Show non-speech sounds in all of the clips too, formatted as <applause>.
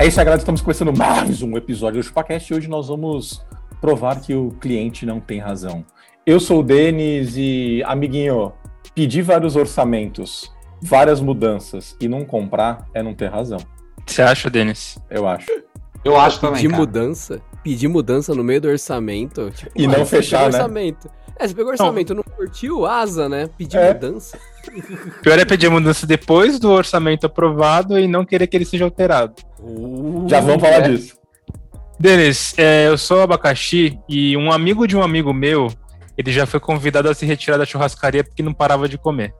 É isso, Sagrado. Estamos começando mais um episódio do ChupaCast e hoje nós vamos provar que o cliente não tem razão. Eu sou o Denis e, amiguinho, pedir vários orçamentos, várias mudanças e não comprar é não ter razão. Você acha, Denis? Eu acho. Eu acho também, Pedir cara. mudança? Pedir mudança no meio do orçamento? Tipo, E não fechar, né? orçamento. É, você pegou orçamento, não curtiu asa, né? Pedir É. mudança? <laughs> Pior é pedir mudança depois do orçamento aprovado e não querer que ele seja alterado. Já vamos falar é. disso. Denis, é, eu sou abacaxi e um amigo de um amigo meu, ele já foi convidado a se retirar da churrascaria porque não parava de comer.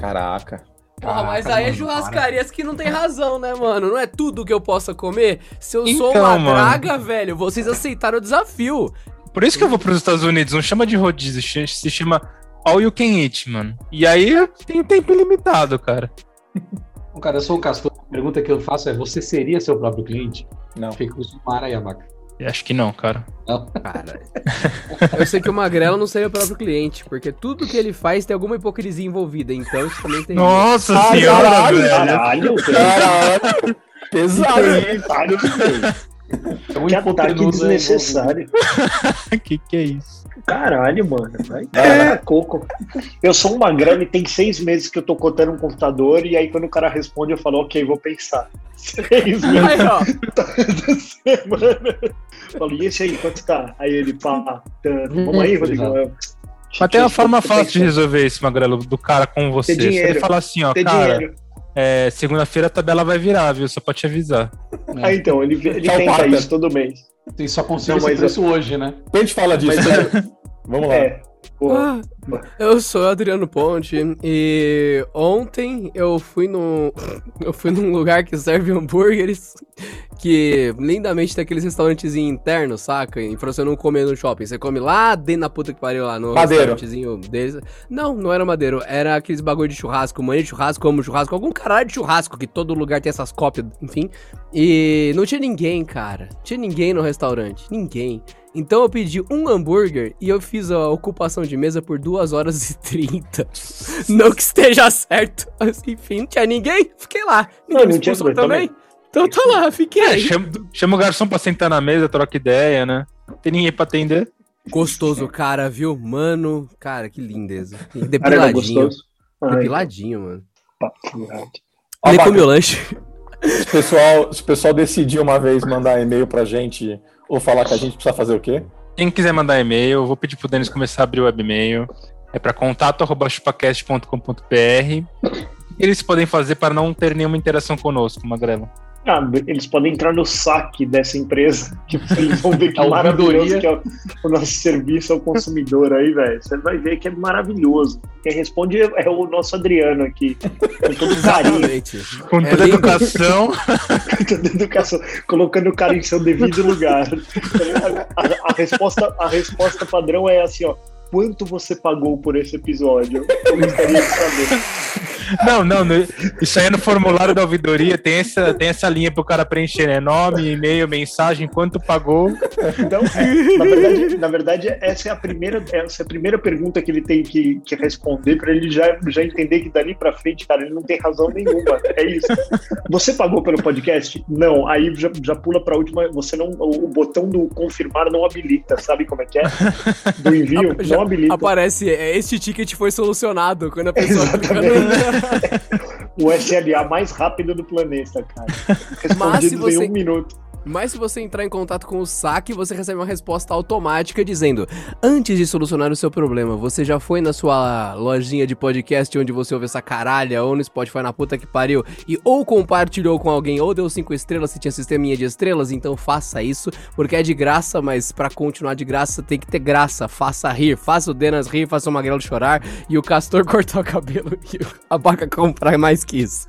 Caraca. Porra, mas Caraca, aí é churrascarias que não tem razão, né, mano? Não é tudo que eu possa comer. Se eu sou Então, uma mano. draga, velho, vocês aceitaram o desafio. Por isso que eu vou para os Estados Unidos, não chama de rodízio, se chama All You Can Eat, mano. E aí tem tempo ilimitado, cara. Bom, Cara, eu sou um castor. A pergunta que eu faço é: você seria seu próprio cliente? Não. Fica com o Mara e a vaca. Acho que não, cara. Não. Cara, <laughs> eu sei que o Magrelo não seria o próprio cliente, porque tudo que ele faz tem alguma hipocrisia envolvida, então isso também tem. Nossa Ah, senhora, caralho, velho. Caralho. Caralho. Pesado. hein? É um Que ataque hipotenusa desnecessário. <laughs> que que é isso? Caralho, mano. Vai dar coco. Eu sou um magrelo e tem seis meses que eu tô cotando um computador e aí quando o cara responde eu falo, ok, vou pensar. <laughs> Seis meses Aí, ó, da <laughs> semana. Eu Falo, e esse aí, quanto tá? Aí ele, pá, tanto. Vamos aí, Rodrigo. Mas tem uma forma fácil de resolver isso, Magrelo, do cara com você. Se ele falar assim, ó, Ter cara, dinheiro. É, segunda-feira a tabela vai virar, viu? Só pra te avisar. Ah, então, ele, ele Tchau, tenta isso todo mês. Tem só consigo esse mas preço hoje, né? Depois a gente fala disso. Mas né? Vamos lá. É. Ah, eu sou o Adriano Ponte e ontem eu fui num <laughs> eu fui num lugar que serve hambúrgueres que lindamente tem aqueles restaurantezinhos internos, saca? E pra você não comer no shopping, você come lá dentro da puta que pariu lá no Madeiro. restaurantezinho deles. Não, não era madeiro, era aqueles bagulho de churrasco, manhã de churrasco, amo churrasco, algum caralho de churrasco que todo lugar tem essas cópias, enfim. E não tinha ninguém, cara. Tinha ninguém no restaurante, ninguém. Então eu pedi um hambúrguer e eu fiz a ocupação de mesa por 2 horas e 30. Não que esteja certo. Mas, enfim, não tinha ninguém. Fiquei lá. Ninguém Não, me expulsou também. também. Então tô lá, fiquei. É, chama, chama o garçom pra sentar na mesa, troca ideia, né? Não tem ninguém pra atender. Gostoso, cara, viu? Mano, cara, que lindeza. E Depiladinho. Ai, Depiladinho, mano. Nem Baca, comi o lanche. Se o pessoal, se o pessoal decidir uma vez mandar e-mail pra gente ou falar que a gente precisa fazer o quê? Quem quiser mandar e-mail, eu vou pedir pro Denis começar a abrir o webmail. É para contato.chupacast.com.br. Eles podem fazer para não ter nenhuma interação conosco, Magrelo. Ah, eles podem entrar no saque dessa empresa, que <laughs> eles vão ver que <laughs> A maravilhoso que é o, o nosso serviço ao consumidor aí, velho. Você vai ver que é maravilhoso. Quem responde é o nosso Adriano aqui, com todo carinho, Exatamente. Com É toda lindo. educação. <laughs> com toda educação, colocando o cara em seu devido lugar. A, a- a resposta, a resposta padrão é assim, ó. Quanto você pagou por esse episódio? Eu gostaria de saber. Não, não, no- isso aí é no formulário da ouvidoria, tem essa, tem essa linha pro cara preencher, né? Nome, e-mail, mensagem, quanto pagou. Então, é, na, <laughs> verdade, na verdade, essa é a primeira, essa é a primeira pergunta que ele tem que, que responder para ele já, já entender que dali para frente, cara, ele não tem razão nenhuma. É isso. Você pagou pelo podcast? Não. Aí já, já pula para a última. Você não, o, o botão do confirmar não habilita. Sabe como é que é? Do envio já não habilita. Aparece, é, este ticket foi solucionado quando a pessoa Exatamente. <laughs> <laughs> O SLA mais rápido do planeta, cara. Mas se Respondido você- em um minuto. Mas se você entrar em contato com o saque, você recebe uma resposta automática dizendo: Antes de solucionar o seu problema, você já foi na sua lojinha de podcast onde você ouve essa caralha, ou no Spotify na puta que pariu, e ou compartilhou com alguém, ou deu cinco estrelas se tinha sisteminha de estrelas, então faça isso, porque é de graça, mas pra continuar de graça tem que ter graça. Faça rir, faça o Denas rir, faça o Magrelo chorar, e o Castor <laughs> cortar o cabelo e a Baca comprar mais que isso.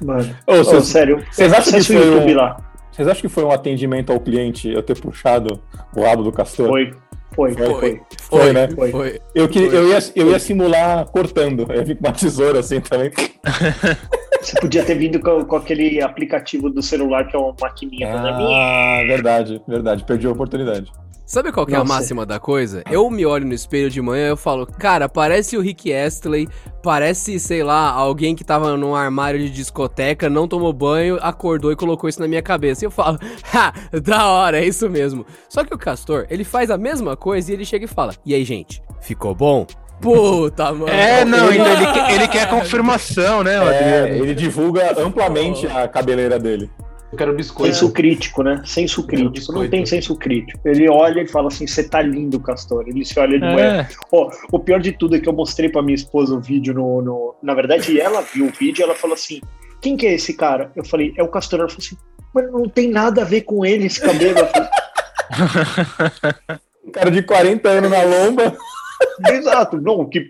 Mano. Ô, Ô, vocês- sério. vocês acham que foi YouTube um- lá. Vocês acham que foi um atendimento ao cliente eu ter puxado o rabo do castor? Foi, foi, foi. Foi. Foi, né? Foi. Foi. Eu, que, Foi. eu, ia, eu ia simular cortando. Eu ia vir com uma tesoura assim também. <laughs> Você podia ter vindo com, com aquele aplicativo do celular que é uma maquininha. Ah, verdade, verdade. Perdi a oportunidade. Sabe qual que é a Nossa. máxima da coisa? Eu me olho no espelho de manhã e eu falo, cara, parece o Rick Astley, parece, sei lá, alguém que tava num armário de discoteca, não tomou banho, acordou e colocou isso na minha cabeça. E eu falo, <laughs> ha, da hora, é isso mesmo. Só que o Castor, ele faz a mesma coisa e ele chega e fala, e aí, gente, ficou bom? Puta, mano. É, não, Ele- então ele, quer- ele quer confirmação, né, É, Adriano? ele divulga amplamente a cabeleira dele. Eu quero biscoito. Senso crítico, né? Senso crítico. Não tem senso crítico. Ele olha e fala assim: você tá lindo, Castor. Ele se olha de manhã. É. Ó, o pior de tudo é que eu mostrei pra minha esposa o vídeo no, no- Na verdade, ela viu o vídeo e ela falou assim: quem que é esse cara? Eu falei, é o Castor. Ela falou assim, mas não tem nada a ver com ele esse cabelo. Um <laughs> cara de 40 anos na lomba. <laughs> Exato, não, que.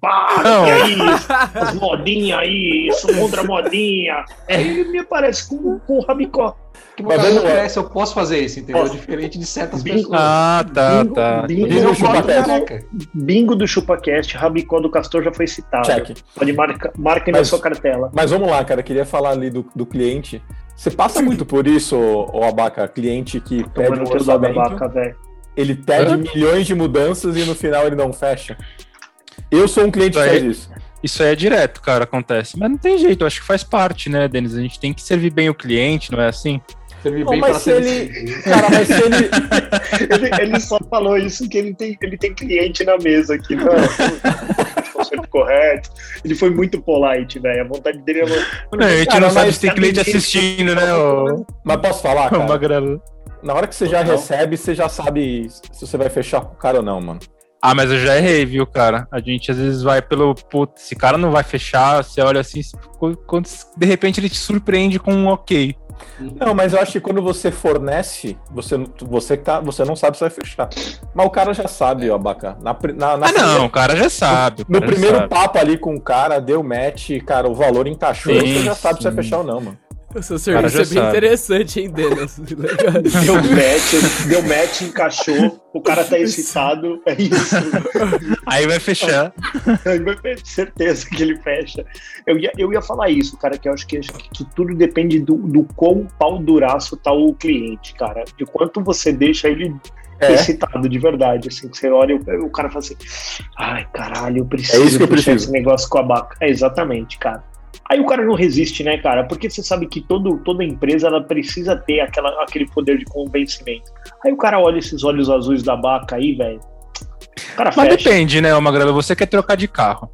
Para, Não. que é isso? As modinhas aí, isso contra modinha. Aí ele me aparece com, com o rabicó. Que cabelo vamos lá. cresce, eu posso fazer isso, entendeu? Posso. Diferente de certas Bingo. pessoas. Ah, tá, Bingo, tá. bingo. Bingo do careca. Bingo do ChupaCast, rabicó do Castor já foi citado. Check. Pode marcar marca na Mas- sua cartela. Mas vamos lá, cara. Queria falar ali do, do cliente. Você passa muito por isso, ô Abaca? Cliente que pede um orçamento, vaca, velho. ele pede Hã? milhões de mudanças e no final ele não fecha. Eu sou um cliente que Isso aí- faz isso. Isso aí é direto, cara, acontece. Mas não tem jeito, eu acho que faz parte, né, Denis? A gente tem que servir bem o cliente, não é assim? Servir Não, bem mas pra se ser ele. Cara, mas se ele. <laughs> Ele, ele só falou isso que ele tem, ele tem cliente na mesa aqui. Não, correto. Ele foi muito polite, velho. A vontade dele é. Não, a gente cara, não sabe se tem tá cliente assistindo, né, Mas posso falar, cara? Na hora que você já Não. recebe, você já sabe se você vai fechar com o cara ou não, mano. Ah, mas eu já errei, viu, cara? A gente às vezes vai pelo. Putz, esse cara não vai fechar, você olha assim, quando, de repente ele te surpreende com um ok. Não, mas eu acho que quando você fornece, você, você, tá, você não sabe se vai fechar. Mas o cara já sabe, ó, Abaca. Na, na, na Ah, não, o cara já sabe. No primeiro sabe. papo ali com o cara, deu match, cara, o valor encaixou, Sim, você já sabe se vai sim. fechar ou não, mano. O seu serviço é bem sabe. interessante, hein, Denis? <laughs> Legal. Deu match, deu match, encaixou. O cara tá excitado. É isso. Aí vai fechar. Certeza que ele fecha. Eu ia, eu ia falar isso, cara, que eu acho que, que tudo depende do, do quão pau duraço tá o cliente, cara. De quanto você deixa ele É. excitado de verdade. Assim, que você olha e o, o cara fala assim: ai, caralho, eu preciso É isso que eu fechar preciso. esse negócio com a vaca. É, exatamente, cara. Aí o cara não resiste, né, cara? Porque você sabe que todo, toda empresa ela precisa ter aquela, aquele poder de convencimento. Aí o cara olha esses olhos azuis da vaca aí, velho. Mas fecha. depende, né, ô Magrelo? Você quer trocar de carro.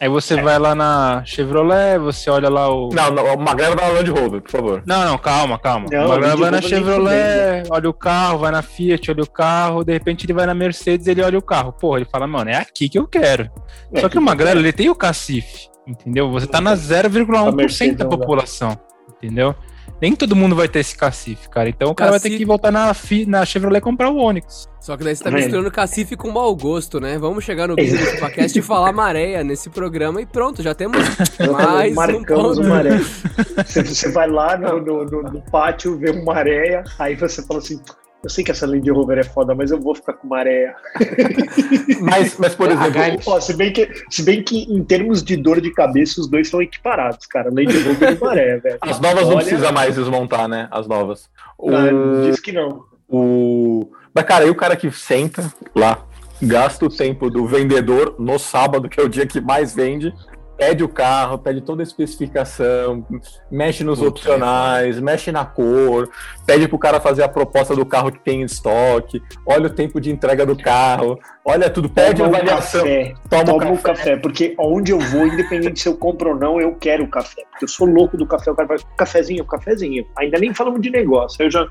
Aí você É. vai lá na Chevrolet, você olha lá o. Não, não, o Magrelo vai na Land Rover, por favor. Não, não, calma, calma. Não, o Magrelo Land vai na Chevrolet, olha o carro, vai na Fiat, olha o carro, de repente ele vai na Mercedes, ele olha o carro. Porra, ele fala, mano, é aqui que eu quero. É, Só que o Magrelo, ele tem o cacife, entendeu? Você tá na A 0,1% Mercedes da não dá. população, entendeu? Nem todo mundo vai ter esse cacife, cara. Então o cara vai ter que voltar na, Fi- na Chevrolet e comprar o Onix. Só que daí você tá misturando cacife com mau gosto, né? Vamos chegar no Bingo <laughs> do Chupacast e falar maré nesse programa e pronto, já temos <laughs> mais um marcamos ponto. uma areia. <laughs> Você, você vai lá no, no, no- no pátio, vê uma areia, aí você fala assim: Eu sei que essa Land Rover é foda, mas eu vou ficar com areia. <laughs> Mas, mas por exemplo, Ó, se, bem que, se bem que em termos de dor de cabeça, os dois são equiparados, cara. Land Rover e maré, velho. as novas não Olha, precisa mais desmontar, né? As novas. O, ah, Diz que não. o... Mas, cara, aí o cara que senta lá, gasta o tempo do vendedor no sábado, que é o dia que mais vende, pede o carro, pede toda a especificação, mexe nos opcionais, mexe na cor, pede pro cara fazer a proposta do carro que tem em estoque, olha o tempo de entrega do carro, olha tudo, pede Toma avaliação, café. toma, Toma o o café. café, porque onde eu vou, independente se eu compro ou não, eu quero o café. Porque eu sou louco do café. O cara vai, cafezinho, cafezinho. Ainda nem falamos de negócio. Aí eu já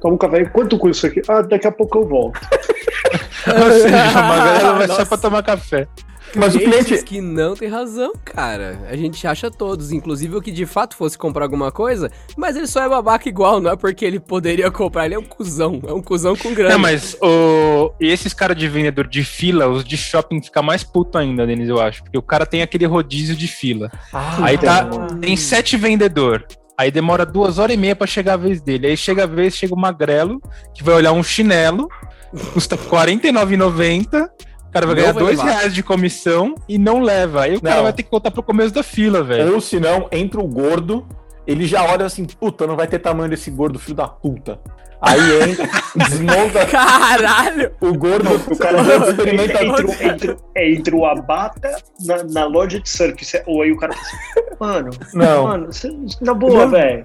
tomo café. Quanto custa isso aqui? Ah, daqui a pouco eu volto. <laughs> Ou seja, <laughs> o Magrelo vai só pra tomar café. Mas o cliente, que não tem razão, cara. A gente acha todos, inclusive o que de fato fosse comprar alguma coisa, mas ele só é babaca igual, não é porque ele poderia comprar, ele é um cuzão, é um cuzão com grana. Não, mas o... e esses caras de vendedor de fila, os de shopping fica mais puto ainda, Denis, eu acho. Porque o cara tem aquele rodízio de fila. Ah, Aí tá, então, tem sete vendedor. Aí demora duas horas e meia pra chegar a vez dele. Aí chega a vez, chega o magrelo, que vai olhar um chinelo, custa <laughs> R$ 49,90. O cara vai Não ganhar dois levar. reais de comissão e não leva. Aí o cara Não. vai ter que voltar pro começo da fila, velho. Ou se não, entra o gordo, ele já olha assim, puta, não vai ter tamanho desse gordo, filho da puta. Aí entra, <laughs> desmonta Caralho! o gordo, O cara experimenta entra, entra, entra, é, entra o abata na, na loja de circus. Ou aí o cara fala assim, mano, Não. mano, cê- na boa, velho.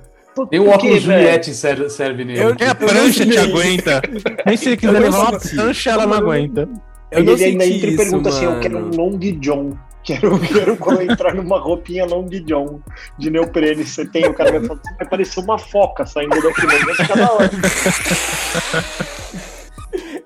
Nem o óculos? Juliette serve, serve nele. Eu- Nem a prancha te aguenta. <laughs> Nem se ele quiser não levar uma prancha, ela não aguenta. Eu Ele, não ele ainda senti entra e isso, pergunta assim: eu mano. quero um Long John. <laughs> Quero, quero quando entrar numa roupinha Long John de neoprene. Você tem, o cara vai falar, vai parecer uma foca saindo daqui, mas vai ficar da hora. <laughs>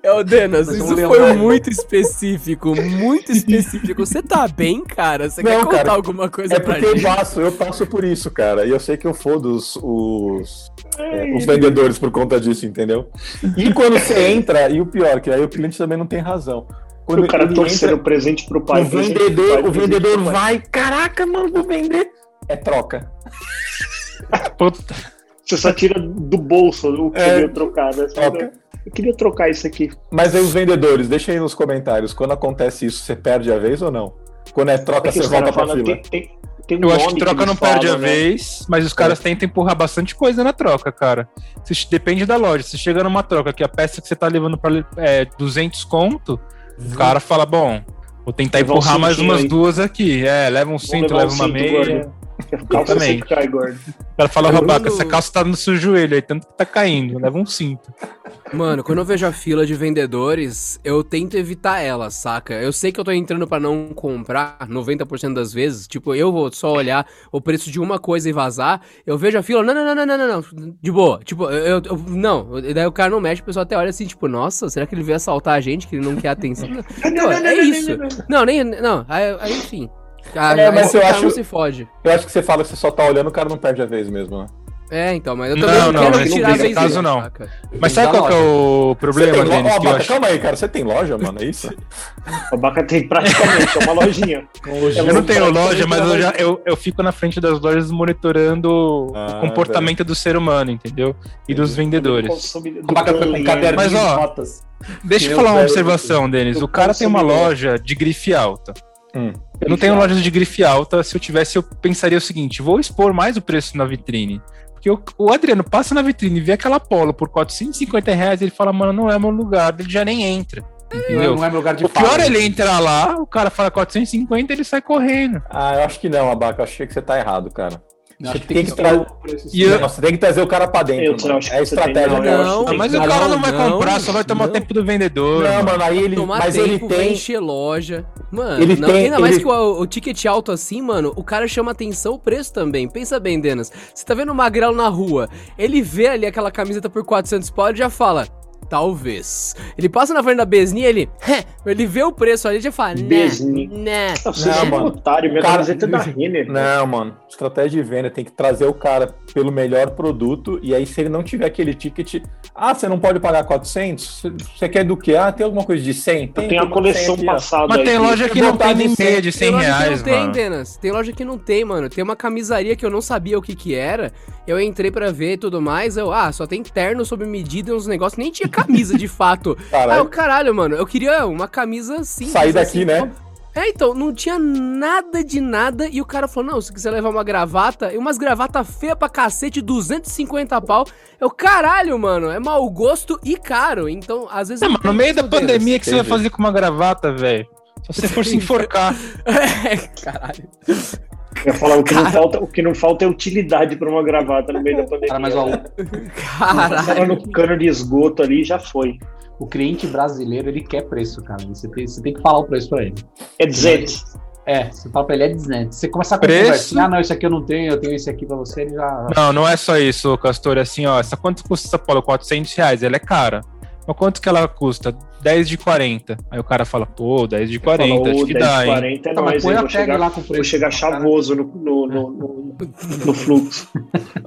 É o Denas, isso foi lembrar. muito específico, muito <laughs> específico. Você tá bem, cara? Você quer contar cara, alguma coisa É pra porque eu gente? passo, eu passo por isso, cara. E eu sei que eu fodo os, os, é, os vendedores por conta disso, entendeu? E quando você <laughs> entra, e o pior, que aí o cliente também não tem razão. Quando o cara torcendo entra, presente pro pai. o presente pro vendedor, pai, o vendedor vai, caraca, mano, vou vender. É troca. Puta. Você só tira do bolso o que É. eu ia trocar, né? Você Troca. Eu queria trocar isso aqui. Mas aí os vendedores, deixa aí nos comentários, quando acontece isso, você perde a vez ou não? Quando é troca, É que você volta pra fila. tem, tem, tem um Eu acho que troca eles não perde falam, a né? vez, mas os caras tentam empurrar bastante coisa na troca, cara. Se- depende da loja. Se chega numa troca que a peça que você tá levando pra é, 200 conto, o cara fala, bom, vou tentar Levar um empurrar mais cintinho umas aí. duas aqui. É, leva um cinto, leva um uma cinto, meia. <laughs> Calça Exatamente. sempre cai, gordo. O cara fala, quando- essa calça tá no seu joelho aí, tanto que tá caindo, leva um cinto. Mano, quando eu vejo a fila de vendedores, eu tento evitar ela, saca? Eu sei que eu tô entrando pra não comprar 90% das vezes. Tipo, eu vou só olhar o preço de uma coisa e vazar. Eu vejo a fila, não, não, não, não, não, não, não. De boa. Tipo, eu, eu- não. Daí o cara não mexe, o pessoal até olha assim, tipo, nossa, será que ele veio assaltar a gente, que ele não quer atenção? <laughs> Não, é isso. <laughs> Não, nem. Não, aí, aí, enfim. Ah, É, aí mas o eu acho- se fode. Eu acho que você fala que você só tá olhando, o cara não perde a vez mesmo, né? É, então, mas eu também não, não, quero nesse- tirar a vez caso, dele, não. saca? Mas sabe qual que é o problema, lo- Denis? Baca, acho... calma aí, cara. Você tem loja, mano? É isso? <laughs> O Baca tem praticamente, é uma lojinha. <laughs> Eu não tenho loja, mas eu, já, eu, eu fico na frente das lojas monitorando Ah, o comportamento do ser humano, entendeu? E dos vendedores. Do Baca foi com um caderninho Mas, ó, de notas. Deixa eu falar uma observação, Denis. O cara tem uma loja de grife alta. Hum. Eu não tenho lojas de grife alta. Se eu tivesse, eu pensaria o seguinte: vou expor mais o preço na vitrine. Porque o, o Adriano passa na vitrine e vê aquela polo por 450 reais, ele fala, mano, não é meu lugar, ele já nem entra. Não é, Entendeu? não é meu lugar de O pior é ele entrar lá, o cara fala 450 ele sai correndo. Ah, eu acho que não, Abaca. Eu achei que você tá errado, cara. Você tem tem que que tra- E eu- Não, você tem que trazer o cara pra dentro, Eu mano. É a você tem- estratégia. não, Não, mas o cara não, não, vai não, comprar, só vai tomar não. tempo do vendedor. Não, mano. mano, aí ele. Tomar Mas tempo, ele vai tem. encher loja. Mano, Ele não, tem- ainda mais ele- que o, o ticket alto assim, mano, o cara chama atenção o preço também. Pensa bem, Denas. Você tá vendo o Magrelo na rua, ele vê ali aquela camiseta por 400 pau e já fala... Talvez. Ele passa na frente da Besni ele. Ele vê o preço ali e já fala. Né, Besni. né. Não, é um mano. otário, minha Cara- é da Renner. Não, mano. Estratégia de venda tem que trazer o cara pelo melhor produto. E aí, se ele não tiver aquele ticket. Ah, você não pode pagar 400? Você- quer do quê? Ah, tem alguma coisa de 100? Tem a uma de coleção 100 aqui, ó. passada. Mas tem aqui. loja que não tem nem meia de 100 tem loja que reais, não tem, mano. Denas. Tem loja que não tem, mano. Tem uma camisaria que eu não sabia o que que era. Eu entrei pra ver e tudo mais. Eu, ah, só tem terno sob medida e uns negócios. Nem tinha camisa de fato. Ah, Caralho. eu, caralho, mano. Eu queria uma camisa simples. Sair daqui, assim, né? É, então, não tinha nada de nada. E o cara falou: não, se quiser levar uma gravata, e umas gravatas feias pra cacete, 250 pau. Eu, caralho, mano, é mau gosto e caro. Então, às vezes. Não, eu mas no meio da pandemia, o que você vai fazer com uma gravata, velho? Se você for se enforcar. <laughs> É, caralho. Eu ia falar, o que, não falta, o que não falta é utilidade pra uma gravata no meio da pandemia. Cara, mas ó, Caralho. no cano de esgoto ali já foi. o cliente brasileiro, ele quer preço, cara. Você tem, você tem que falar o preço pra ele. É dizer, É, você fala pra ele, é desnet. Você começar com Preço? conversa, ah, não, esse aqui eu não tenho, eu tenho esse aqui pra você, ele já... Não, não é só isso, Castor. É assim, ó. Essa, quanto custa essa polo? 400 reais. Ela é cara. Mas quanto que ela custa? 10 de 40. Aí o cara fala, pô, 10 de 40, falou, acho que 10, dá, hein? 40 é Tá, mas nóis, põe hein? a Vou chegar, lá com preço. vou chegar chavoso no, no, no, no, no fluxo. <laughs>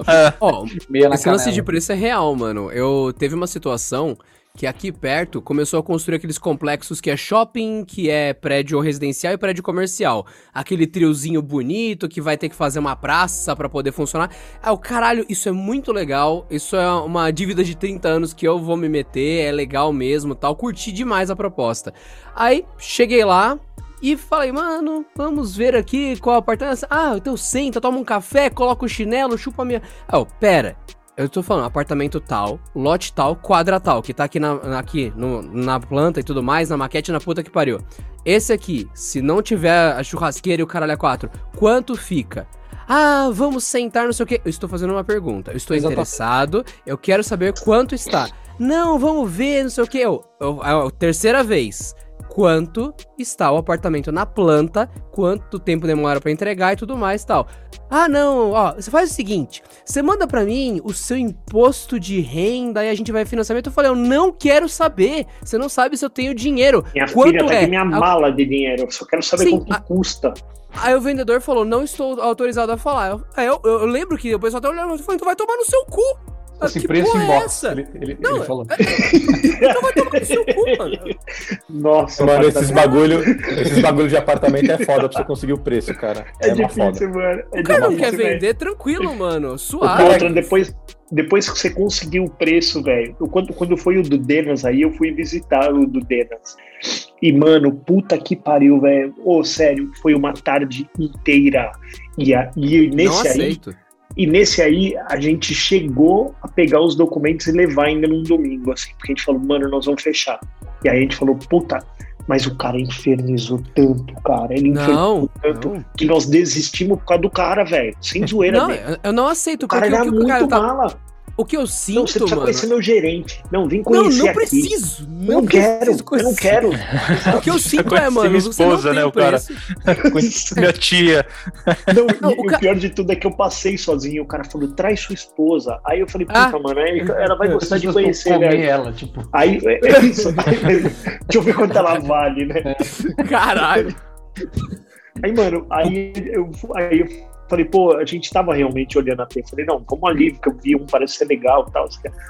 É, Ó, Meia na esse lance de preço é real, mano. Eu teve uma situação que aqui perto começou a construir aqueles complexos que é shopping, que é prédio residencial e prédio comercial. Aquele triozinho bonito que vai ter que fazer uma praça pra poder funcionar. É o caralho, isso é muito legal. Isso é uma dívida de 30 anos que eu vou me meter, é legal mesmo, tal. Curti demais a proposta. Aí cheguei lá, e falei, mano, vamos ver aqui qual apartamento. Ah, então senta, toma um café, coloca o chinelo, chupa a minha. Ah, oh, pera. Eu tô falando, apartamento tal, lote tal, quadra tal, que tá aqui na, aqui no- na planta e tudo mais, na maquete, na puta que pariu. Esse aqui, se não tiver a churrasqueira e o caralho a quatro, quanto fica? Ah, vamos sentar, não sei o quê. Eu estou fazendo uma pergunta. Eu estou Exatamente. interessado, eu quero saber quanto está. Não, vamos ver, não sei o quê. Eu, eu, a terceira vez. Quanto está o apartamento na planta, quanto tempo demora pra entregar e tudo mais e tal. Ah, não, ó, você faz o seguinte, você manda pra mim o seu imposto de renda e a gente vai financiamento. Eu falei, eu não quero saber. Você não sabe se eu tenho dinheiro. Minha Quanto filha tá é? minha mala de dinheiro. Eu só quero saber Sim, quanto a- custa. Aí o vendedor falou, não estou autorizado a falar. Eu, eu, eu- lembro que o pessoal até olhando e falou, então vai tomar no seu cu. Esse que preço porra em é box. Ele, ele, Não, ele falou. Então vai tomar no seu cu, mano. Nossa, Mano, esses bagulho, esses bagulho de apartamento é foda pra você conseguir o preço, cara. É, É, uma difícil, foda. mano. É O cara não quer velho. vender, tranquilo, mano. O Suave. Outra, depois, depois que você conseguiu o preço, velho. Quando, quando foi o do Denas aí, eu fui visitar o do Denas. E, mano, puta que pariu, velho. Ô, sério, foi uma tarde inteira. E, a, e Não nesse aí, aceito. E nesse aí, a gente chegou a pegar os documentos e levar ainda num domingo, assim, porque a gente falou, mano, nós vamos fechar. E aí a gente falou, puta, mas o cara infernizou tanto, cara. Ele infernizou Não, tanto não. que nós desistimos por causa do cara, velho. Sem zoeira, Não, eu- não aceito, O cara era o muito cara tá. O que eu Não, você sinto, precisa mano. conhecer meu gerente. Não, vem Não, conhecer não aqui. preciso. Eu Não, não quero, preciso eu não quero. O que eu sinto é, conheci mano, minha você não esposa, tem né, o cara. <laughs> minha tia. Não, Não, o o, ca- pior de tudo é que eu passei sozinho. O cara falou, traz sua esposa. Aí eu falei, puta, Ah. mano, ela vai gostar de conhecer, velho. ela, tipo. Aí, é, é isso. Aí, <laughs> deixa eu ver quanto ela vale, né? Caralho. Aí, mano, aí <laughs> eu, aí eu falei, pô, a gente tava realmente olhando a P. Falei, não, vamos ali, porque eu vi um, parece ser legal e tal.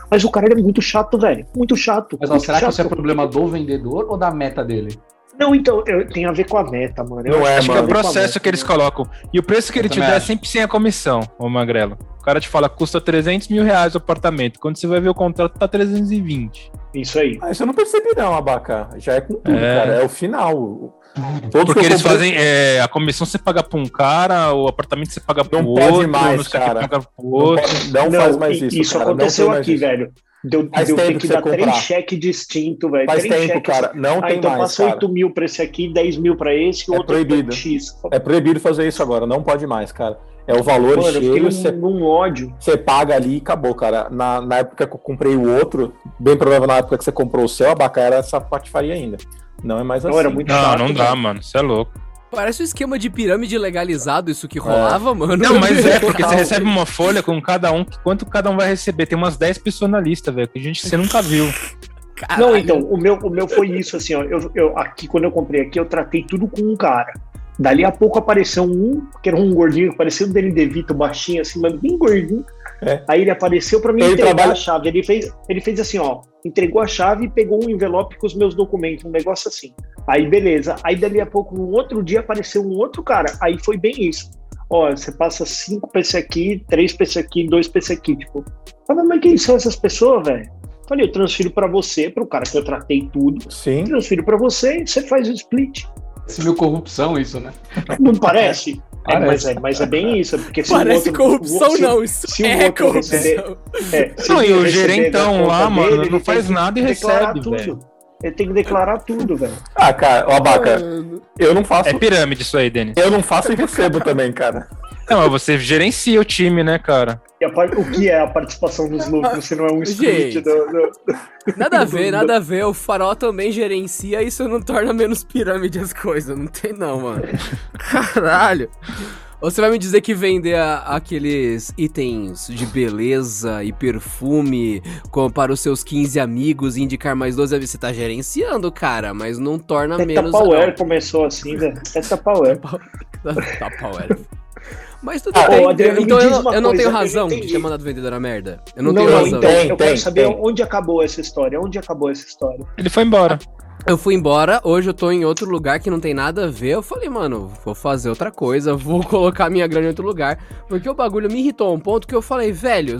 Mas o cara ele é muito chato, velho. Muito chato. Mas ó, muito será que chato. isso é problema do vendedor ou da meta dele? Não, então, eu, tem a ver com a meta, mano. Eu Não é, Acho que é o mano. processo que eles colocam. E o preço que Eu ele te dá é acho. sempre sem a comissão, ô Magrelo. O cara te fala, custa 300 mil reais o apartamento. Quando você vai ver o contrato, tá 320. Isso aí. Ah, isso eu não percebi não, Abaca. Já é com tudo, É. cara. É o final. Todos Porque que eu eles comprei- fazem é, a comissão você paga pra um cara, o apartamento você paga pro Não pode outro, mais, não cara. paga pro Não, outro. pode- não faz mais isso. Isso cara. Não aconteceu aqui, isso. velho. Deu, Faz deu ter tempo que que dar você três comprar. cheques distintos, velho. Faz Três tempo, cheques. cara. Não ah, tem então mais, passa cara. 8 mil pra esse aqui, 10 mil pra esse, o É outro proibido. X. É proibido fazer isso agora. Não pode mais, cara. É o valor Mano, cheio. num, Você num ódio. você paga ali e acabou, cara. Na, na época que eu comprei o outro, bem provável na época que você comprou o seu, Abaca era essa patifaria ainda. Não é mais assim. Não, era muito Não, chato. não dá, velho. mano. Você é louco. Parece um esquema de pirâmide legalizado isso que rolava, mano. Não, mas é <laughs> porque você recebe uma folha com cada um, que quanto cada um vai receber. Tem umas 10 pessoas na lista, velho. Que gente que você nunca viu. Caralho. Não, então, o meu, o meu foi isso, assim, ó. Eu, eu, aqui, quando eu comprei aqui, eu tratei tudo com um cara. Dali a pouco apareceu um, que era um gordinho, que parecia o Danny DeVito, baixinho, assim, mas bem gordinho. É. Aí ele apareceu pra me Ele entregar trabalha- a chave. Ele fez, ele fez assim, ó. Entregou a chave e pegou um envelope com os meus documentos, um negócio assim. Aí, beleza. Aí, dali a pouco, no outro dia, apareceu um outro cara. Aí foi bem isso. Ó, você passa cinco pra esse aqui, três pra esse aqui, dois pra esse aqui. Tipo, ah, mas quem são essas pessoas, velho? Falei, eu transfiro pra você, pro cara que eu tratei tudo. Sim. Transfiro pra você e você faz o split. Esse meio corrupção, isso, né? Não parece? É, Parece. mas, é, mas é bem isso. Porque se o Parece outro- corrupção, se- não. Isso se o é outro receber- corrupção. É, Não, e o gerentão lá, conta mano, dele, não faz nada e recebe, tudo. velho. Ele tem que declarar tudo, velho. Ah, cara, ó, Abaca, eu não faço. É pirâmide isso aí, Denis. Eu não faço e recebo também, cara. Não, mas você gerencia o time, né, cara? E a par- o que é a participação dos lucros se não é um Gente. do, do- Nada a ver, nada a ver. O farol também gerencia, isso não torna menos pirâmide as coisas. Não tem não, mano. <laughs> Caralho. Ou você vai me dizer que vender a- aqueles itens de beleza e perfume com- para os seus 15 amigos e indicar mais 12 você tá gerenciando, cara, mas não torna Até menos. Tupperware começou assim, velho. Até Tupperware. Power. Mas tudo Ah, bem. ô, Adriano, então eu, eu não coisa, tenho razão de ter mandado vendedor a merda. Eu não, Não, tenho não, razão. então, Tem, eu tem, quero saber tem. onde acabou essa história. Onde acabou essa história? Ele foi embora. Eu fui embora, hoje eu tô em outro lugar que não tem nada a ver. Eu falei, mano, vou fazer outra coisa, <laughs> vou colocar minha grana em outro lugar. Porque o bagulho me irritou a um ponto que eu falei, velho,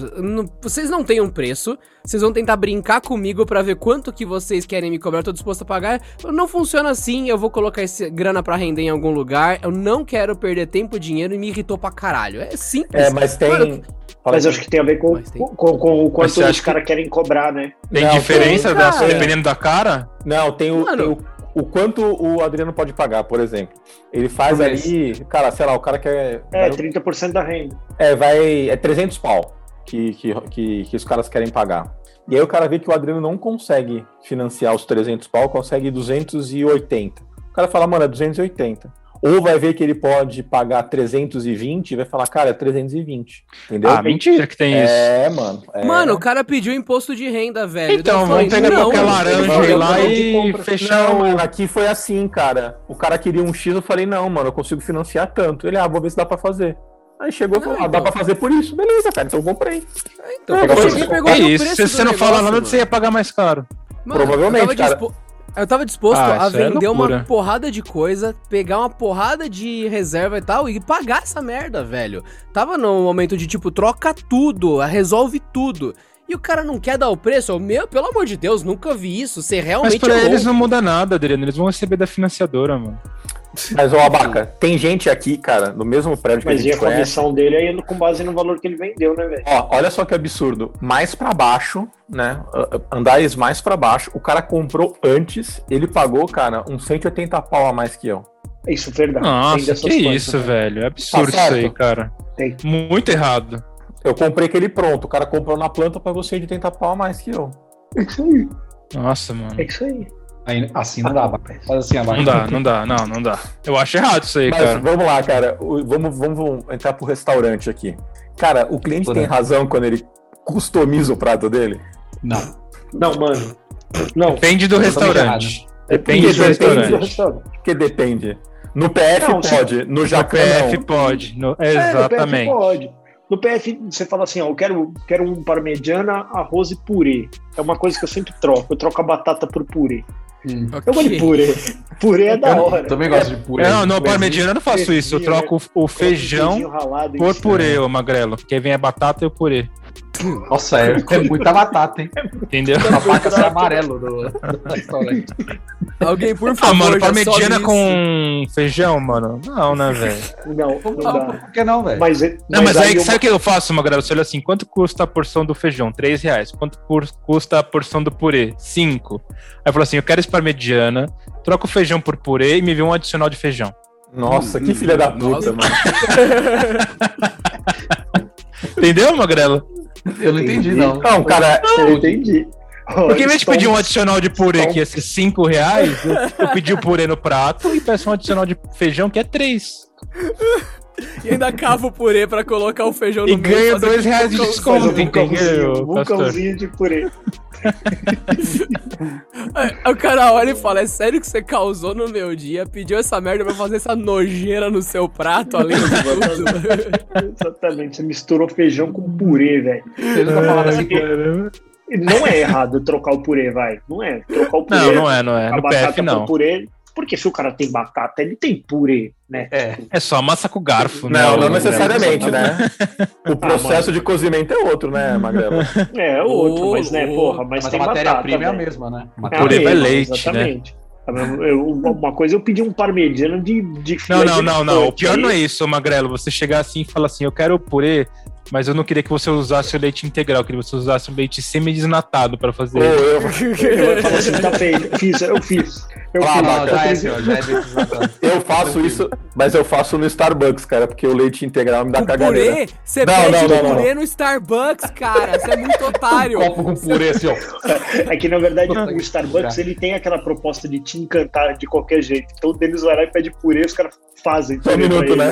vocês não têm um preço, vocês vão tentar brincar comigo pra ver quanto que vocês querem me cobrar, eu tô disposto a pagar. Não funciona assim, eu vou colocar essa grana pra render em algum lugar. Eu não quero perder tempo e dinheiro e me irritou pra caralho. É simples. É, mas tem. Mano, Mas aí. acho que tem a ver com, com, com- com o quanto os acha que- caras querem cobrar, né? Tem Não, diferença tem, da- dependendo da cara? Não, tem o, Mano. tem o, o quanto o Adriano pode pagar, por exemplo. Ele faz ali, cara, sei lá, o cara quer. É, vai- 30% da renda. É, vai. É 300 pau que, que, que, que os caras querem pagar. E aí o cara vê que o Adriano não consegue financiar os 300 pau, consegue 280. O cara fala, mano, é 280. Ou vai ver que ele pode pagar 320 e vai falar, cara, é 320. Entendeu? Ah, mentira que tem isso. É, mano. é. Mano, o cara pediu imposto de renda, velho. Então, vamos pegar qualquer laranja vai- lá e fechar Não, o. mano, aqui foi assim, cara. O cara queria um X, eu falei, não, mano, eu consigo financiar tanto. Ele, ah, vou ver se dá pra fazer. Aí chegou e falou, ah, dá pra fazer por isso. Beleza, cara, então eu comprei. Então, Pegar você perguntou É isso. Se você não negócio, fala nada, mano. você ia pagar mais caro. Mano, Provavelmente, eu tava cara. Eu tava disposto Ah, a é vender uma loucura. porrada de coisa, pegar uma porrada de reserva e tal e pagar essa merda, velho. Tava no momento de tipo, troca tudo, resolve tudo. E o cara não quer dar o preço? Eu, Meu, pelo amor de Deus, nunca vi isso. Você Mas realmente pra é eles não muda nada, Adriano. Eles vão receber da financiadora, mano. Mas, ô, Abaca, tem gente aqui, cara, no mesmo prédio que a Mas e gente a conhece. comissão dele aí com base no valor que ele vendeu, né, velho? Ó, olha só que absurdo. Mais pra baixo, né? uh, Andares mais pra baixo. O cara comprou antes, ele pagou, cara, uns 180 pau a mais que eu. Isso, verdade. Nossa, que coisas, isso, né? velho. É absurdo Tá isso aí, cara. Tem. Muito errado. Eu comprei aquele pronto. O cara comprou na planta, pagou 180 pau a mais que eu. É isso aí. Nossa, mano. É isso aí. Aí, assim não dá, Abaca. Faz assim, Abaca. Não dá, não dá, não, não dá. Eu acho errado isso aí, Mas cara. vamos lá, cara. Vamos, vamos entrar pro restaurante aqui. Cara, o cliente tem razão quando ele customiza o prato dele? Não. Não, mano. Não. Depende do restaurante. É Depende depende do restaurante. restaurante. Porque depende. No PF Não, se- pode, no No Jacan PF não. pode. no- É, no PF Exatamente. pode. No PF, você fala assim, ó, eu quero, quero um parmegiana, arroz e purê. É uma coisa que eu sempre troco. Eu troco a batata por purê. Hum. Eu gosto de purê. Purê é da hora. Eu também gosto de purê. Não, no Mas parmegiana eu não faço isso. Eu troco o, o feijão Feijinho por purê, ô magrelo. Porque vem a batata e o purê. Nossa, é, é muita batata, hein? Entendeu? A faca ser amarelo do, do restaurante. Alguém, por Ah, favor, mano, já parmegiana com feijão, mano? Não, né, velho? Não, não dá. Por que não, velho? Mas, Não, mas, aí, eu- sabe o que eu faço, Magrelo? Você olha assim, quanto custa a porção do feijão? Três reais. Quanto custa a porção do purê? Cinco. Aí eu falo assim, eu quero esse parmegiana, troca o feijão por purê e me vê um adicional de feijão. Nossa, que filha da Nossa. puta, mano. <laughs> Entendeu, Magrelo? Eu não entendi, não. Não, cara, Eu entendi. Porque em vez de pedir um adicional de purê que ia ser cinco reais, eu, eu pedi o purê no prato e peço um adicional de feijão que é três. E ainda cava o purê pra colocar o feijão E no meio. ganha fazer dois reais de desconto, um vulcãozinho, vulcãozinho de purê. <laughs> Aí o cara olha e fala: É sério que você causou no meu dia? Pediu essa merda pra fazer essa nojeira no seu prato, além de tudo. Exatamente. Você misturou feijão com purê, velho. Vocês nunca falaram assim, E Não é errado trocar o purê, vai. Não é. Trocar o purê. Não, não é, não é. A No batata PF não. purê. Porque se o cara tem batata, ele tem purê, né? É. É só massa com garfo, né? não, não o- necessariamente, né? <laughs> O processo mano. de cozimento é outro, né, Magrelo? É, outro, Ô, mas né, porra, mas, Mas tem a matéria-prima é a mesma, né? É a Purê vai mesma, leite, né? exatamente. Eu- uma coisa eu pedi um parmegiano de, de Não, não, de não, não. O pior não é isso, Magrelo. Você chegar assim e falar assim, eu quero o purê, mas eu não queria que você usasse o leite integral, eu queria que você usasse o leite semi-desnatado pra fazer. Eu, Eu falo assim, tá feio. Fiz, eu fiz. Eu Ah, fiz. não, Não, eu já é já é eu faço isso, mas eu faço no Starbucks, cara, porque o leite integral me dá Com caganeira. purê? Você Não, pede não, não, não, purê no Starbucks, cara. Você é muito otário. <laughs> Copo com purê assim, ó. É que na verdade o Starbucks ele tem aquela proposta de te encantar de qualquer jeito. Então o Denis vai lá e pede purê, os caras fazem. Só um minuto, né?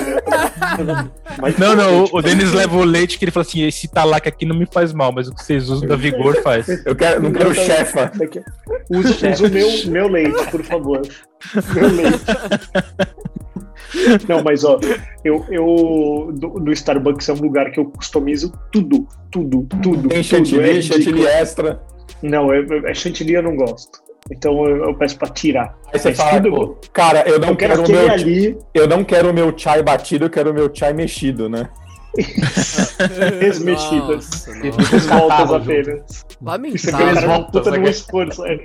<laughs> Mas, Não, não, o, o Denis leva o leite que ele fala assim, esse talac aqui não me faz mal, mas o que vocês usam da Vigor faz. <laughs> Eu quero, não quero chefa. Usa, usa o meu, meu leite, por favor. Meu leite. Não, mas ó, eu, eu do, no Starbucks é um lugar que eu customizo tudo, tudo, tudo. Tem tudo. chantilly, É chantilly extra. Não, é, é chantilly eu não gosto. Então eu, eu peço pra tirar. Aí você fala, cara, eu não eu quero quero o meu, ali, eu não quero o meu chai batido, eu quero o meu chai mexido, né? Desmexidas. E. Duas voltas apenas. Isso aqui é o Lamentável. cara não voltas, puta num esforço. é.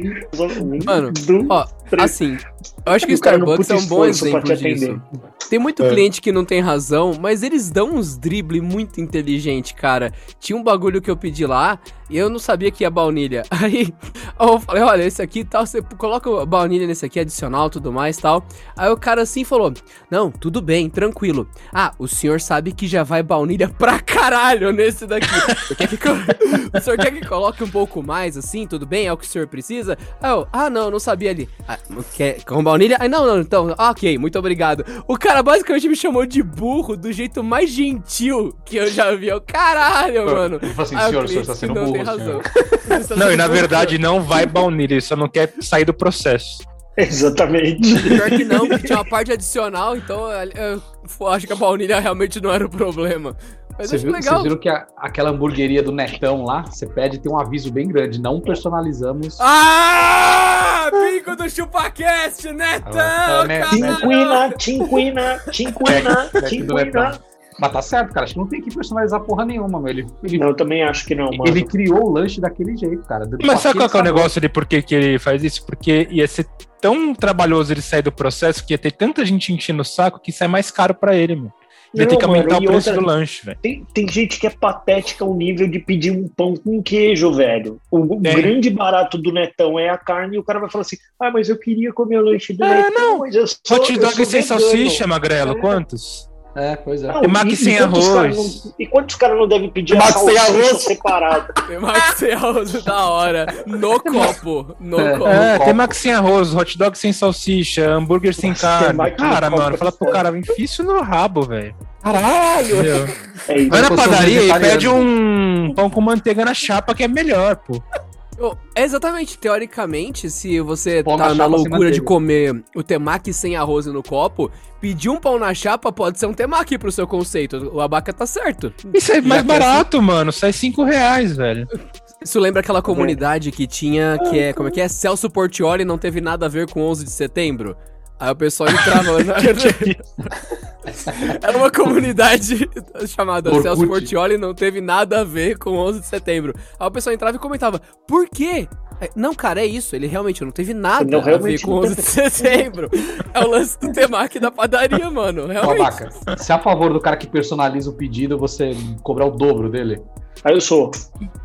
Mano, Ó, três. assim, eu acho que o Starbucks é um bom exemplo disso. Tem muito É. cliente que não tem razão, mas eles dão uns drible muito inteligente, cara. Tinha um bagulho que eu pedi lá e eu não sabia que ia baunilha. <laughs> Aí eu falei, olha, esse aqui tal, você coloca baunilha nesse aqui, adicional, tudo mais tal. Aí o cara assim falou, não, tudo bem, tranquilo. Ah, o senhor sabe que já vai baunilha pra caralho nesse daqui. <laughs> O senhor quer que, <laughs> o senhor quer que coloque um pouco mais assim, tudo bem? É o que o senhor precisa? Aí eu, ah, não, não sabia ali. Ah, quer com baunilha? Aí não, não, então, ah, ok, muito obrigado. O cara basicamente me chamou de burro do jeito mais gentil que eu já vi. Eu, caralho, mano. Ele falou assim, senhor, o senhor está sendo burro, tem razão. <laughs> Não, e na verdade não vai baunilha, ele só não quer sair do processo. Exatamente. <laughs> Pior que não, porque tinha uma parte adicional, então eu, eu acho que a baunilha realmente não era o problema. Mas Você acho viu, legal. vocês viram que a- aquela hamburgueria do Netão lá, você pede tem um aviso bem grande, não personalizamos. Ah! Bingo do ChupaCast, Netão! Ah, né? caralho! Tinquina, tinquina, tinquina, tinquina. Mas tá certo, cara, acho que não tem que personalizar porra nenhuma, meu. Ele, ele, Não, eu também acho que não, mano. ele criou o lanche daquele jeito, cara. Mas sabe qual que é o negócio ali, por que, que ele faz isso? Porque ia ser tão trabalhoso ele sair do processo que ia ter tanta gente enchendo o saco que sai mais caro pra ele, meu. Ele Não, tem que aumentar mano, o preço outra- do lanche, velho. Tem, tem gente que é patética ao nível de pedir um pão com queijo, velho. O, Tem. grande barato do Netão é a carne e o cara vai falar assim: ah, mas eu queria comer o lanche do É, Netão, não. mas eu sou, Hot eu dog sou sem vegano." salsicha, magrelo, É. quantos? É, pois é. Não, e- sem e quantos arroz. não- e quantos caras não devem pedir a Mac sem salsicha arroz. separado? <laughs> Tem Max House da hora. No copo. No É. copo. É, tem mac sem arroz, hot dog sem salsicha, hambúrguer sem Nossa, carne. Cara, mano, fala pro é cara, enfia isso no rabo, velho. Caralho! É. Vai na padaria e pede um pão com manteiga na chapa que é melhor, pô. Oh, exatamente, teoricamente, se você Pão tá na na loucura de comer o temaki sem arroz no copo, pedir um pão na chapa pode ser um temaki pro seu conceito. O abaca tá certo. Isso é mais é barato, mano. Sai 5 reais, velho. Isso lembra aquela comunidade que tinha, que é, como é que é? Celso Portioli não teve nada a ver com 11 de setembro? Aí o pessoal entrava na... <laughs> <laughs> Era uma comunidade chamada Orkut. Celso Portioli não teve nada a ver com 11 de setembro. Aí o pessoal entrava e comentava, por quê? Não, cara, é isso. Ele realmente não teve nada Não, a ver com não 11 de setembro. É o lance do temaki da padaria, mano. Realmente. Abaca, se é a favor do cara que personaliza o pedido, você cobrar o dobro dele. Aí eu sou.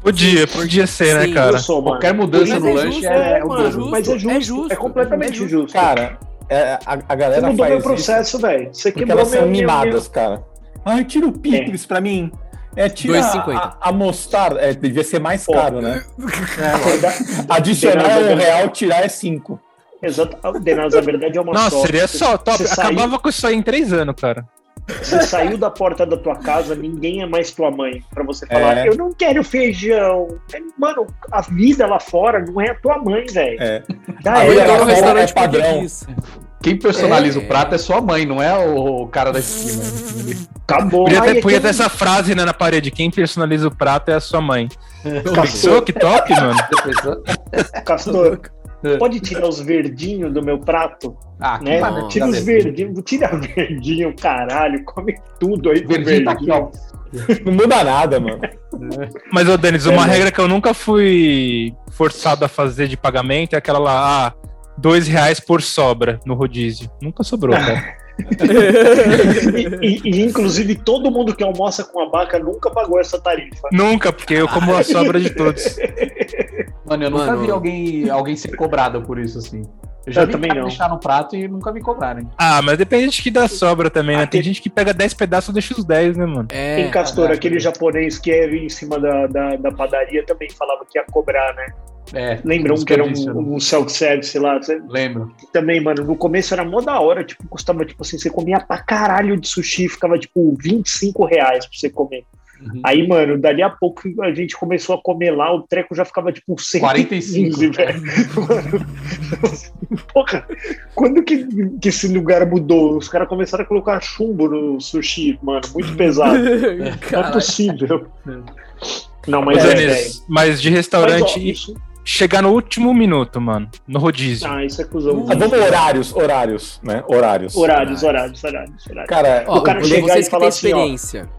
Podia, podia ser, Sim, né, cara? Eu sou, mano. Qualquer mudança Mas no é lanche justo, é, É, o mano, dobro. mas é justo. É É, justo, completamente é justo. justo. Cara, é, a, a Você galera mudou faz meu isso processo, velho. Você quebrou elas são meu, meu, mimadas, cara. Ai, tira o picles pra mim. É, tira 2,50. a, a mostarda. É, devia ser mais Pô. caro, né? <laughs> meu. Adicionar é um real, tirar é cinco. Exato. Denas, a verdade é uma Nossa, só. seria Você- só top. Você Acabava com isso aí em três anos, cara. Você saiu da porta da tua casa, ninguém é mais tua mãe. Pra você falar, É. eu não quero feijão. Mano, a vida lá fora não é a tua mãe, velho. É. Já A vida lá fora é padrão. Quem personaliza É. o prato é sua mãe, não é o cara da esquina. Acabou. Podia ter, podia ter essa frase né, na parede: quem personaliza o prato é a sua mãe. <laughs> Castor. Pensou? Que top, mano. Castor, <laughs> pode tirar os verdinhos do meu prato? ah, que Né? Não. Tira os verdinhos, tira verdinho, caralho, come tudo aí com Verdinho tá aqui, ó. Não muda nada, mano. Mas, ô, Denis, É, uma mas- regra que eu nunca fui forçado a fazer de pagamento é aquela lá, ah, dois reais por sobra no rodízio. Nunca sobrou, cara. <laughs> E, e- e, inclusive todo mundo que almoça com a vaca nunca pagou essa tarifa. nunca, porque eu como a sobra de todos. <laughs> Mano, eu nunca Mano. vi alguém, alguém ser cobrado por isso, assim. Eu já Eu vi também não. deixar no prato e nunca me cobrarem. Ah, mas depende de que dá sobra também, né? Tem Aquele- gente que pega 10 pedaços e deixa os 10, né, mano? É, em Castor, é, aquele japonês que era em cima da, da, da padaria também falava que ia cobrar, né? É, Lembra um isso que era disse, eu um, um self-service lá? Você- Lembro. Também, mano, no começo era mó da hora, tipo, custava, tipo assim, você comia pra caralho de sushi, ficava, tipo, 25 reais pra você comer. Uhum. Aí, mano, dali a pouco a gente começou a comer lá, o treco já ficava tipo 115, 45. velho. Mano, Porra, quando que, que esse lugar mudou? Os caras começaram a colocar chumbo no sushi, mano, muito pesado. <laughs> Não é possível. Não, Mas, mas é, Denis, velho. mas de Mas, ó, restaurante, isso, chegar no último minuto, mano, no rodízio. ah, isso é cuzão. Ah, vamos horários, horários, né? Horários. Horários, horários, horários, horários. Cara, Ó, O cara chegar vocês e que falar assim, ó, experiência.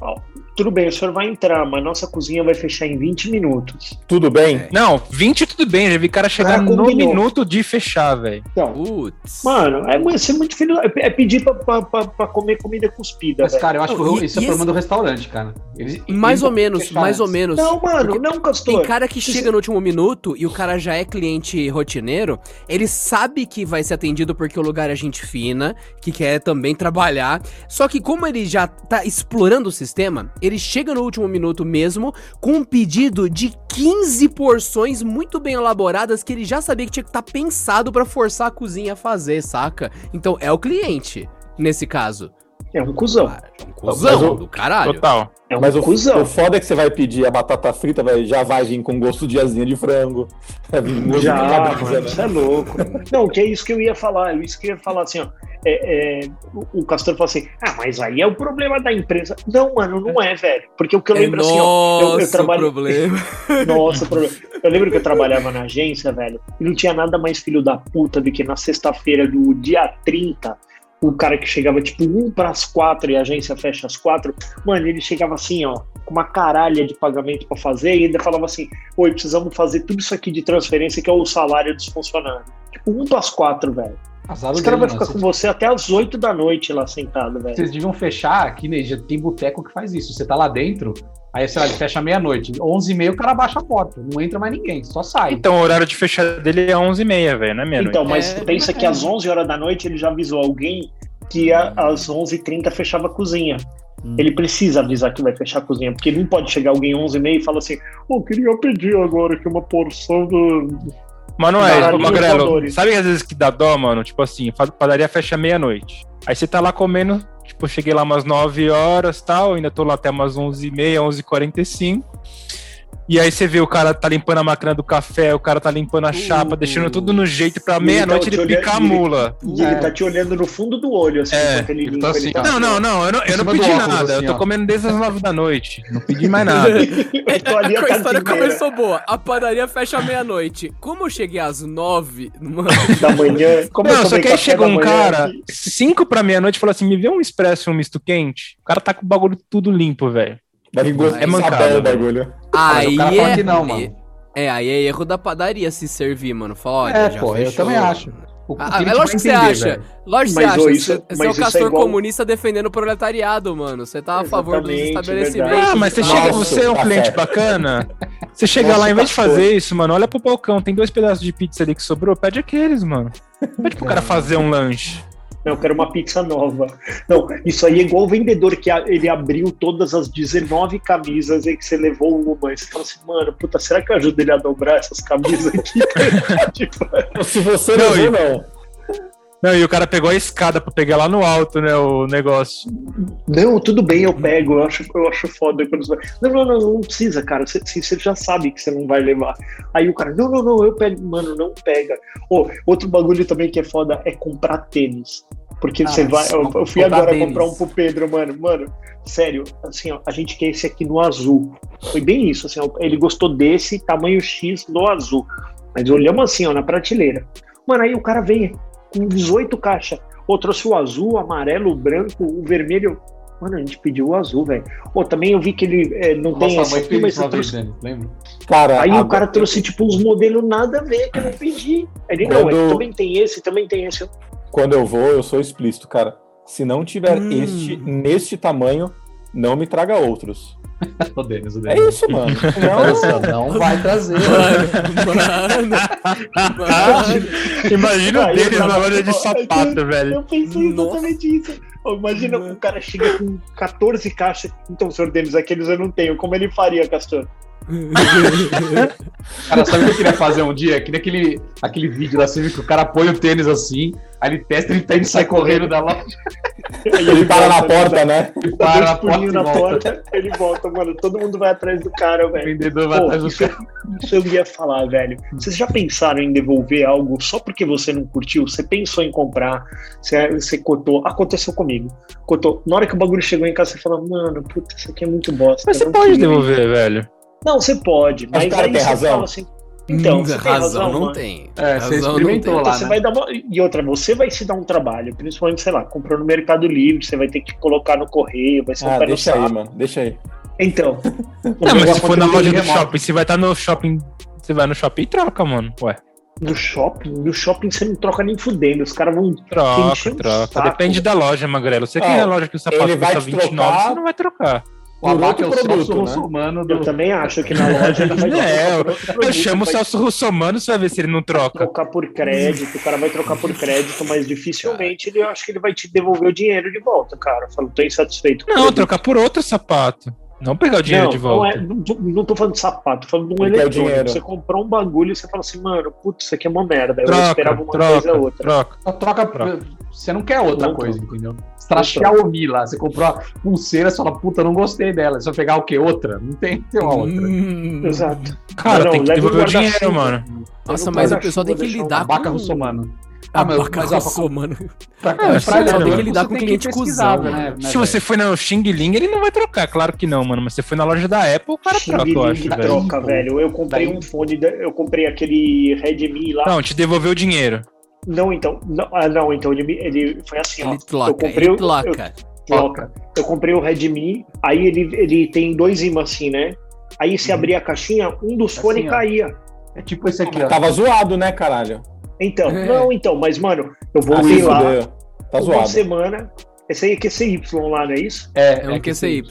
Ó, tudo bem, o senhor vai entrar, mas nossa cozinha vai fechar em 20 minutos. tudo bem? Não, 20 tudo bem, já vi cara chegar Cara, no minuto de fechar, velho. Então, Putz. mano, é ser muito filho. É é pedir pra, pra, pra, pra comer comida cuspida. Mas, velho. cara, eu acho que Não, o- e- esse é problema esse- do restaurante, cara. Eles- Mais ou menos, mais ou antes. menos. Não, mano, Porque não, Tem Castor. cara que chega no último minuto e o cara já é cliente rotineiro, ele sabe que vai ser atendido porque o lugar é gente fina, que quer também trabalhar. Só que como ele já tá explorando o sistema, ele chega no último minuto mesmo com um pedido de 15 porções muito bem elaboradas que ele já sabia que tinha que estar pensado pra forçar a cozinha a fazer, saca? Então é o cliente nesse caso. É um cuzão. Ah, é um cuzão o- do caralho. Total. É um Mas o, cuzão. o foda é que você vai pedir a batata frita, vai, já vai vir com gosto de asinha de frango. Vai vir com gosto Já, de mano, né? isso é louco. Não, que é isso que eu ia falar. É isso que eu ia falar assim, ó. É, é, o- o Castor falou assim: ah, mas aí é o problema da empresa. Não, mano, não é, velho. Porque o que eu É lembro assim, ó. Eu, eu trabalho. problema. <laughs> Nossa, problema. Eu lembro que eu trabalhava na agência, velho, e não tinha nada mais filho da puta do que na sexta-feira do dia 30, o cara que chegava tipo um para as quatro e a agência fecha às quatro, mano, ele chegava assim, ó, com uma caralha de pagamento para fazer e ainda falava assim: Oi, precisamos fazer tudo isso aqui de transferência que é o salário dos funcionários. Tipo, um para as quatro, velho. Azar Os caras vão ficar com você até às oito da noite lá sentado, velho. Vocês deviam fechar aqui, né? Já tem boteco que faz isso. Você tá lá dentro, aí, sei lá, ele fecha meia-noite. 11h30 o cara baixa a porta. Não entra mais ninguém, só sai. Então o horário de fechar dele é 11h30, velho, não é meia-noite. Então, mas É, pensa que às 11 horas da noite ele já avisou alguém que a- às 11h30 fechava a cozinha. Hum. Ele precisa avisar que vai fechar a cozinha, porque não pode chegar alguém 11h30 e falar assim: Ô, queria pedir agora aqui uma porção do. É, Caralho, tipo, Magrelo, sabe às vezes que dá dó, mano? Tipo assim, padaria fecha meia-noite. Aí você tá lá comendo, tipo, cheguei lá umas 9 horas tal, ainda tô lá até umas 11h30, 11h45. E aí você vê o cara tá limpando a máquina do café, o cara tá limpando a chapa, deixando tudo no jeito pra E ele meia-noite tá ele olhando- picar a e ele- mula. E ele tá te olhando no fundo do olho, assim, É, ele limpa. tá assim, ele tá Não, não, não, eu não, eu não pedi óculos, nada. assim, eu tô ó. comendo desde as 9 da noite. Não pedi mais nada. <laughs> Eu tô ali a a história começou boa. A padaria fecha meia-noite. Como eu cheguei às nove, mano, <laughs> da manhã. Como eu Não, só que aí chegou um cara, aqui. 5 pra meia-noite, e falou assim: me vê um expresso e um misto quente. O cara tá com o bagulho tudo limpo, velho. É de mancada, o velho. Bagulho. Mas aí o cara fala é. que não, mano. É, aí é erro da padaria se servir, mano. Fala, olha, É, já pô, eu fechou. também acho. O Ah, é lógico que você acha. velho. Lógico que você acha. isso- você, é o é castor igual- comunista defendendo o proletariado, mano. Você tá a favor dos estabelecimentos. verdade. Ah, mas você Nossa, chega, você é um tá cliente certo. bacana. <laughs> Você chega Nossa, lá, em vez de pastor. fazer isso, mano, olha pro balcão, tem dois pedaços de pizza ali que sobrou, pede aqueles, mano. Pede pro cara fazer um lanche. Não, eu quero uma pizza nova. Não, isso aí é igual o vendedor que ele abriu todas as 19 camisas e que você levou uma. E você fala assim, mano, puta, será que eu ajudo ele a dobrar essas camisas aqui? <laughs> <laughs> Tipo, Se você Não, não, e- viu, não. Não, e o cara pegou a escada pra pegar lá no alto, né, o negócio. não, tudo bem, eu pego. Eu acho, eu acho foda quando você vai. Não, não, não, não precisa, cara. Você, você já sabe que você não vai levar. Aí o cara, não, não, não, eu pego. Mano, não pega. Ô, outro bagulho também que é foda é comprar tênis. Porque Ah, você vai. Eu, eu fui agora tênis. comprar um pro Pedro, mano. Mano, sério, assim, ó, a gente quer esse aqui no azul. Foi bem isso, assim, ó, ele gostou desse tamanho X no azul. Mas olhamos assim, ó, na prateleira. Mano, aí o cara vem com 18 caixas. Ou trouxe o azul, o amarelo, o branco, o vermelho. Mano, a gente pediu o azul, velho. Ou também eu vi que ele é, não tem Nossa esse mãe aqui, mas você vez, trouxe. Dani, lembra? Cara, Aí a- o cara trouxe, tipo, uns modelos nada a ver que eu não pedi. Ele, não, Quando- ele também tem esse, também tem esse. quando eu vou, eu sou explícito, cara. Se não tiver Hum. este, neste tamanho, não me traga outros. <laughs> O Denis, o É Denis. isso, mano. Não, só, não <laughs> vai trazer. Mano, mano. Imagina o eu na loja de sapato, velho. Eu pensei Nossa. exatamente isso. Ó, Imagina o cara chega com 14 caixas. Então, senhor Denis, aqueles eu não tenho. Como ele faria, Castor? <laughs> Cara, sabe o que eu queria fazer um dia? Queria aquele, aquele vídeo da Civic que o cara põe o tênis assim, aí ele testa, ele tenta e sai correndo da loja. Ele para na porta, né? Ele Para na na porta, na porta, ele volta, mano. Todo mundo vai atrás do cara, O velho. vendedor vai Pô, atrás do isso, cara. isso eu ia falar, velho. Vocês já pensaram em devolver algo só porque você não curtiu? Você pensou em comprar, você, você cotou. Aconteceu comigo. Cotou. Na hora que o bagulho chegou em casa, você fala, mano, puta, isso aqui é muito bosta. Mas você pode queria. devolver, velho. Não, você pode. Mas Mas, o cara tem você razão? fala assim. Então, Hum, você tem razão, razão, não mano. tem. É, você Razão não experimentou tem. lá, Então você né? vai dar uma... E outra, você vai se dar um trabalho, principalmente, sei lá, comprou no Mercado Livre, você vai ter que colocar no correio, vai ser um Ah, pé no deixa aí, mano. Deixa aí. Então. <laughs> Não, mas se for na loja do remoto. shopping, você vai estar no shopping. Você vai no shopping e troca, mano. Ué, No shopping, no shopping você não troca nem fudendo, os caras vão. troca, troca. Depende da loja, Magrelo. Você tem na loja que o sapato custa te 29, trocar- você não vai trocar. O abaca é o Por outro Celso produto, né? Russomano Eu do... também acho que na <laughs> loja ele vai É, produto, Eu chamo o vai Celso Russomano, você vai ver se ele não troca. trocar por crédito, o cara vai trocar por crédito, mas dificilmente ele eu acho que ele vai te devolver o dinheiro de volta, cara. Eu falo, tô insatisfeito. com o Não, produto. trocar por outro sapato. Não pegar o dinheiro não, de volta. Não, é, não, tô, não tô falando de sapato, tô falando de um Ele eletrônico. Você comprou um bagulho e você fala assim, mano, putz, isso aqui é uma merda. Eu Troca, esperava uma troca, coisa outra. troca. Só troca, Troca. Você não quer outra Não coisa, entendeu? Você tá na Xiaomi lá, você comprou a pulseira, você fala, puta, não gostei dela. Você vai pegar o quê? Outra? Não tem que <laughs> ter uma outra. Hum. Exato. Cara, Não, tem que devolver o dinheiro, mano. Nossa, mas o pessoal tem que lidar com... Russomano. Ah, mas- Abaca mas, ó, Russo, mano. Pra É, comprar você eletrônico, tem que lidar com tem cliente pesquisar, cuzão, né? Se você foi no Xing Ling, ele não vai trocar, claro que não, mano. Mas você foi na loja da Apple, o cara troca, eu acho, troca, velho. Eu comprei um fone, eu comprei aquele Redmi lá. Não, te devolveu o dinheiro. Não, então. Não, ah, não, então ele, ele foi assim, ó. Ele troca, eu comprei ele o- troca. Troca. Eu comprei o Redmi, aí ele, ele tem dois ímãs assim, né? Aí se Uhum. abrir a caixinha, um dos Assim, fones ó. caía. É tipo esse aqui, ó. Tava zoado, né, caralho? Então, É. não, então, mas, mano, eu Ah, voltei se lá, fudeu. Tá uma zoado. semana. Esse aí é QCY lá, não é isso? É, É um que QCY.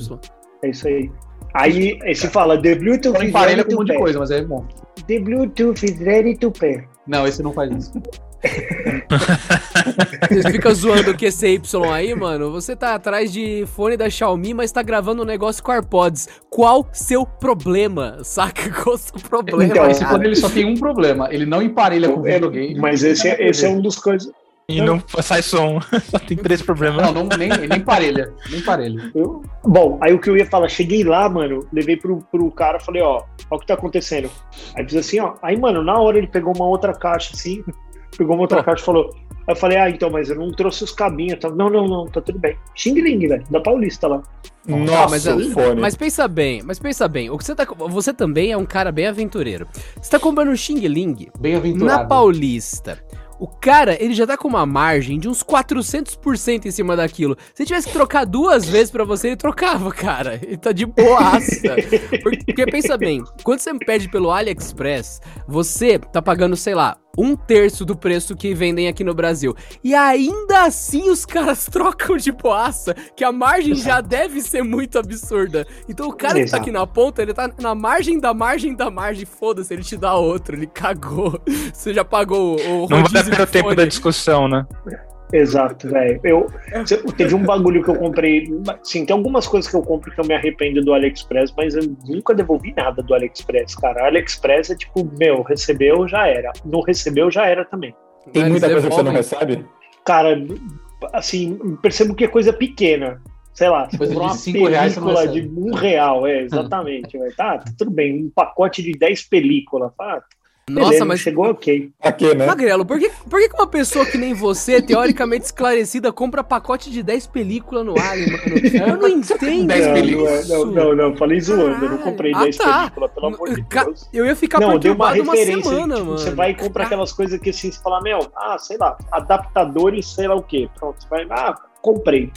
É isso aí. Aí, aí se fala, the Bluetooth is ready com um to monte de pair. coisa, mas é bom. The Bluetooth is ready to pair. Não, esse não faz isso. Você fica zoando o QCY aí, mano. Você tá atrás de fone da Xiaomi, mas tá gravando um negócio com AirPods. Qual seu problema? Saca? <laughs> Qual o seu problema? Então, Esse fone ele só tem um problema. Ele não emparelha com É, videogame. mas esse, é- esse é um dos coisas. E não sai som. <laughs> Só tem três problemas. Não, não nem, nem parelha. Nem parelha. Eu- Bom, aí o que eu ia falar, cheguei lá, mano, levei pro, pro cara, falei, ó, ó o que tá acontecendo. Aí fiz assim, ó. Aí, mano, na hora ele pegou uma outra caixa, assim, pegou uma outra caixa e falou. Aí eu falei, ah, então, mas eu não trouxe os cabinhos. Tá? Não, não, não, tá tudo bem. Xing Ling, velho, da Paulista lá. Nossa, mas, o fone. mas pensa bem, mas pensa bem. O que você tá, você também é um cara bem aventureiro. Você tá comprando um Xing Ling na Paulista. O cara, ele já tá com uma margem de uns 400% em cima daquilo. Se tivesse que trocar duas vezes pra você, ele trocava, cara. Ele tá de boaça. <laughs> Porque pensa bem, quando você pede pelo AliExpress, você tá pagando, sei lá, um terço do preço que vendem aqui no Brasil. E ainda assim os caras <laughs> trocam de boaça, que a margem já deve ser muito absurda. Então o cara que tá Exato. aqui na ponta, ele tá na margem da margem da margem. Foda-se, ele te dá outro, ele cagou. <laughs> Você já pagou o, o Não vale a rodízio pena o tempo da discussão, né? Exato, velho. Eu cê- teve um bagulho que eu comprei. Sim, tem algumas coisas que eu compro que eu me arrependo do AliExpress, mas eu nunca devolvi nada do AliExpress, cara. AliExpress é tipo, meu, recebeu, já era. Não recebeu, já era também. Tem Eles muita coisa que você não recebe? Cara, assim, percebo que é coisa pequena. Sei lá, você Coisa de uma cinco película de um real, é, exatamente. <laughs> Tá, tudo bem, um pacote de 10 películas. Ah, Nossa, beleza, mas chegou ok. Pra quê, né? Magrelo, por que, por que uma pessoa que nem você, teoricamente esclarecida, compra pacote de 10 películas no Ali, mano? Eu não entendo 10 Não, não, não, não, não, falei zoando, eu não comprei Ah, 10 tá. películas, pelo amor de Ca- Deus. Eu ia ficar Não, deu uma perturbado uma, referência. semana, tipo, mano. Você vai e compra aquelas coisas que assim, você fala, meu, ah, sei lá, adaptadores, sei lá o quê. Pronto, você vai, ah, comprei.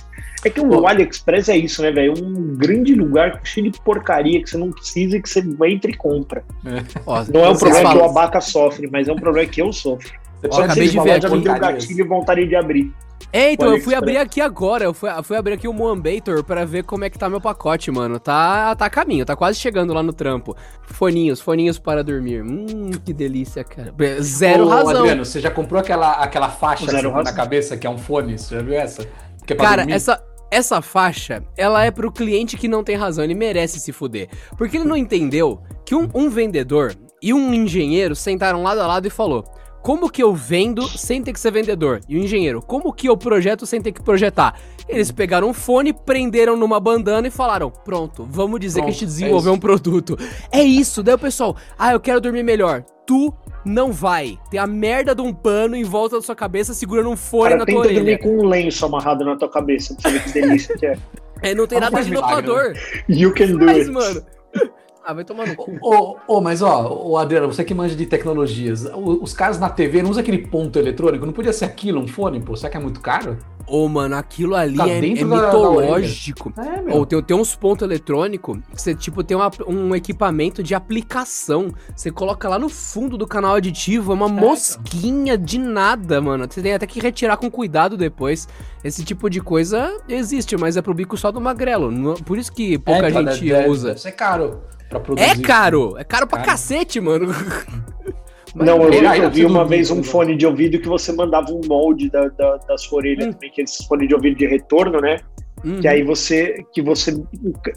É que o AliExpress é isso, né, velho? Um grande lugar cheio de porcaria que você não precisa e que você entra e compra. Ó, Não é um problema que falam- o Abaca sofre, mas é um problema que eu sofro. Eu Só acabei de ver aqui. já me deu porcarias. gatilho e vontade de abrir. É, então, eu fui abrir aqui agora. Eu fui, fui abrir aqui o Moambator pra ver como é que tá meu pacote, mano. Tá, tá a caminho, tá quase chegando lá no trampo. Foninhos, foninhos para dormir. Hum, que delícia, cara. Zero Ô, razão. Adriano, você já comprou aquela, aquela faixa assim, na cabeça que é um fone? Você já viu essa? Que é pra Cara, dormir? essa. essa faixa, ela é pro cliente que não tem razão, ele merece se fuder. Porque ele não entendeu que um, um vendedor e um engenheiro sentaram lado a lado e falou: Como que eu vendo sem ter que ser vendedor? E o engenheiro, como que eu projeto sem ter que projetar? Eles pegaram um fone, prenderam numa bandana e falaram: Pronto, vamos dizer que a gente Pronto, é desenvolveu isso. um produto. É isso. Daí o pessoal, ah, eu quero dormir melhor. Tu não vai. Tem a merda de um pano em volta da sua cabeça segurando um fone Cara, na tua tenta dormir orelha. com um lenço amarrado na tua cabeça pra você ver que delícia que é. <laughs> É, não tem Não nada de milagre, inovador. You can do Faz, it. mano. Ah, vai tomar no cu. Ô, ô, mas ó, ô Adriano, você que manja de tecnologias, os caras na TV não usam aquele ponto eletrônico? Não podia ser aquilo, um fone, pô? Será que é muito caro? Ô, mano, aquilo ali Tá é, é da- da mitológico. É, meu. Ou tem, tem uns pontos eletrônicos que você, tipo, tem uma- um equipamento de aplicação. Você coloca lá no fundo do canal aditivo, é uma mosquinha de nada, mano. Você tem até que retirar com cuidado depois. Esse tipo de coisa existe, mas é pro bico só do magrelo. Por isso que pouca É, gente deve- usa. Deve ser caro pra produzir. É caro! É caro pra Caro. cacete, mano. <laughs> Mas Não, eu, eu vi uma vez um bem. fone de ouvido que você mandava um molde da, da, da sua orelha Hum. também, que é esse fone de ouvido de retorno, né? Uhum. Que aí você, que você,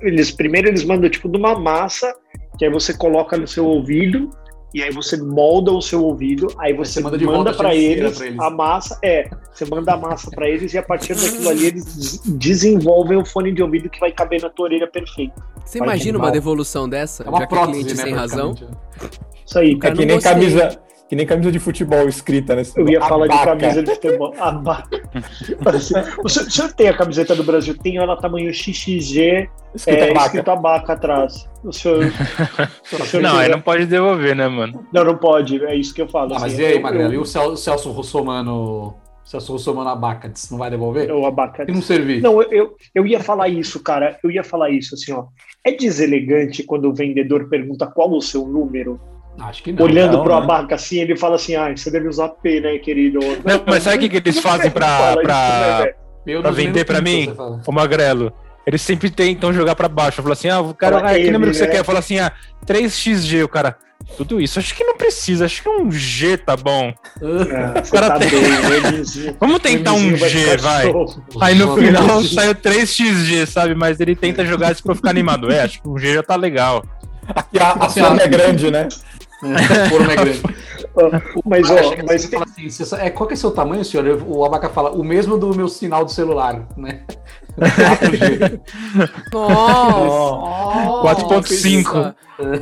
eles primeiro eles mandam tipo de uma massa, que aí você coloca no seu ouvido e aí você molda o seu ouvido, aí você, Você manda manda, para eles, pra eles. a massa, é, você manda a massa para eles e a partir daquilo ali eles des- desenvolvem o fone de ouvido que vai caber na tua orelha perfeito. Você Faz imagina uma mal. devolução dessa? É uma já que prótese, cliente né? sem razão? praticamente. Isso aí. É que não nem gostei. camisa, que nem camisa de futebol escrita, né? Eu ia falar de Abaca. camisa de futebol. Abaca. Assim, o, senhor, o senhor tem a camiseta do Brasil? Tem ela tamanho XXG, Escrita é, abaca. escrito abaca atrás. O senhor, o senhor Não, aí não pode devolver, né, mano? não, não pode. É isso que eu falo. Ah, mas assim, e aí, eu- Magrelo? E o Cel- Celso Russomano. Celso Russomano Abacates, não vai devolver? Eu abaca. Se não servir. Não, eu, eu, eu ia falar isso, cara. Eu ia falar isso, assim, ó. É deselegante quando o vendedor pergunta qual o seu número. Acho que não. Olhando não, pro né? abaca assim, ele fala assim: ah, você deve usar P, né, querido? Não, mas sabe o que, que eles fazem <laughs> isso, né, vender que mim? o Magrelo? Eles sempre tentam jogar pra baixo. Fala assim, ah, o cara, ah, que número que você né? quer? Fala assim, ah, 3xG, o cara. Tudo isso, acho que não precisa, acho que um G tá bom. Ah, você cara tá tem- bem, Elinzinho- <laughs> Vamos tentar um G, vai. <laughs> Aí no final saiu 3xG, sabe? Mas ele tenta jogar isso pra eu ficar animado. É, acho que um G já tá legal. E a, a forma é grande, né? É, foram é grande. <laughs> Mas, ó, mas tem, assim, "Você sa- é, qual que é seu tamanho, senhor? O Abaca fala, o mesmo do meu sinal do celular, né? 4G. <laughs> Nossa! 4.5.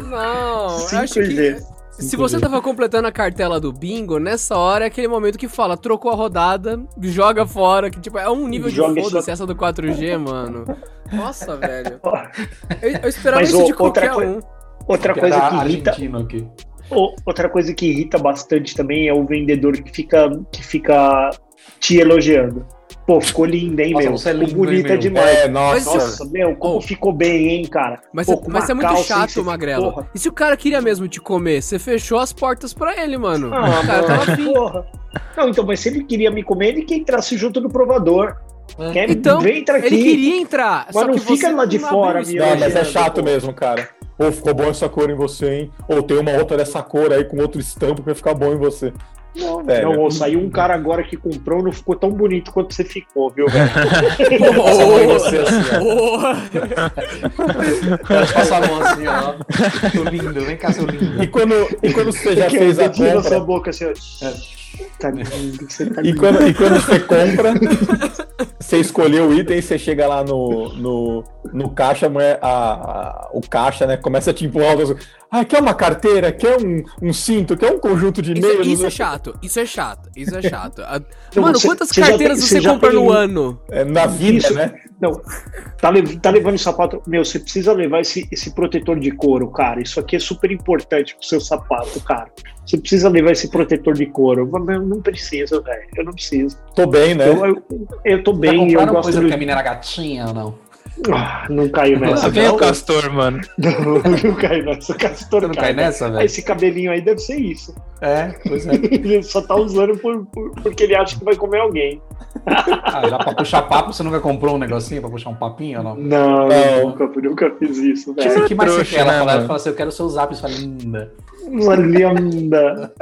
Não, eu acho 5G. que. Se você tava completando a cartela do bingo, nessa hora é aquele momento que fala, trocou a rodada, joga fora, que tipo, é um nível Joga de foda-se essa do 4G, mano. Nossa, velho. <laughs> Eu, eu esperava Mas, isso de qualquer outra coi- um. Outra coisa que irrita, aqui. Outra coisa que irrita bastante também é o vendedor que fica, que fica te elogiando. Pô, ficou linda, hein, Nossa, meu? você é lindo, hein, bonita meu? demais. É, nossa. Nossa, meu, como Oh. ficou bem, hein, cara? Mas, Pô, você- com mas é muito calça, hein, chato, Magrelo. porra. E se o cara queria mesmo te comer, você fechou as portas pra ele, mano. Ah, <laughs> o cara tava afim. porra. Não, então, mas se ele queria me comer, ele que entrasse junto no provador. É. Quer, Então, vem entrar aqui. Ele queria entrar, Mas só não que fica você lá de não fora, meu. Não, mas é chato mesmo, cara. Ou ficou bom essa cor em você, hein? Ou tem uma outra dessa cor aí com outro estampo que vai ficar bom em você. Não, velho. Não, ô, saiu um cara agora que comprou, não ficou tão bonito quanto você ficou, viu, velho? Passa a mão em você assim! Elas passam a mão assim, ó. Seu lindo, vem cá, seu lindo. E quando, e quando você já Que fez a dedinho na sua compra, boca, assim, ó. Tá lindo, você tá e lindo. quando, e quando você compra, você escolheu o item, você chega lá no, no, no caixa, a, a- o caixa, né, começa a te empurrar. Ah, quer uma carteira? Quer um, um cinto? Quer um conjunto de Isso, e-mails? isso é chato, isso é chato, isso é chato. <laughs> Então, Mano, você- quantas você carteiras tem- você, compra tem no um- ano? É, na vida, Isso. né? Não, tá, le- tá levando sapato. Meu, você precisa levar esse, esse protetor de couro, cara. Isso aqui é super importante pro seu sapato, cara. Você precisa levar esse protetor de couro. Eu não preciso, velho. Eu não preciso. Tô bem, né? Eu, eu, eu tô Já bem, eu compraram gosto coisa do... porque a menina era gatinha ou não? Ah, não caiu nessa. Você vem não. o Castor, mano. <laughs> Não, não caiu nessa. Castor Você não cai nessa, Ah, velho? Esse cabelinho aí deve ser isso. É, pois é. <laughs> Ele só tá usando por, por- porque ele acha que vai comer alguém. Ah, já pra puxar papo, você nunca comprou um negocinho pra puxar um papinho ou não? Não, Não. nunca, nunca fiz isso, O que, velho. você- que mais trouxa, você quer? Ela né, fala, ela fala assim, eu quero seu zap. Você fala, linda. Uma linda.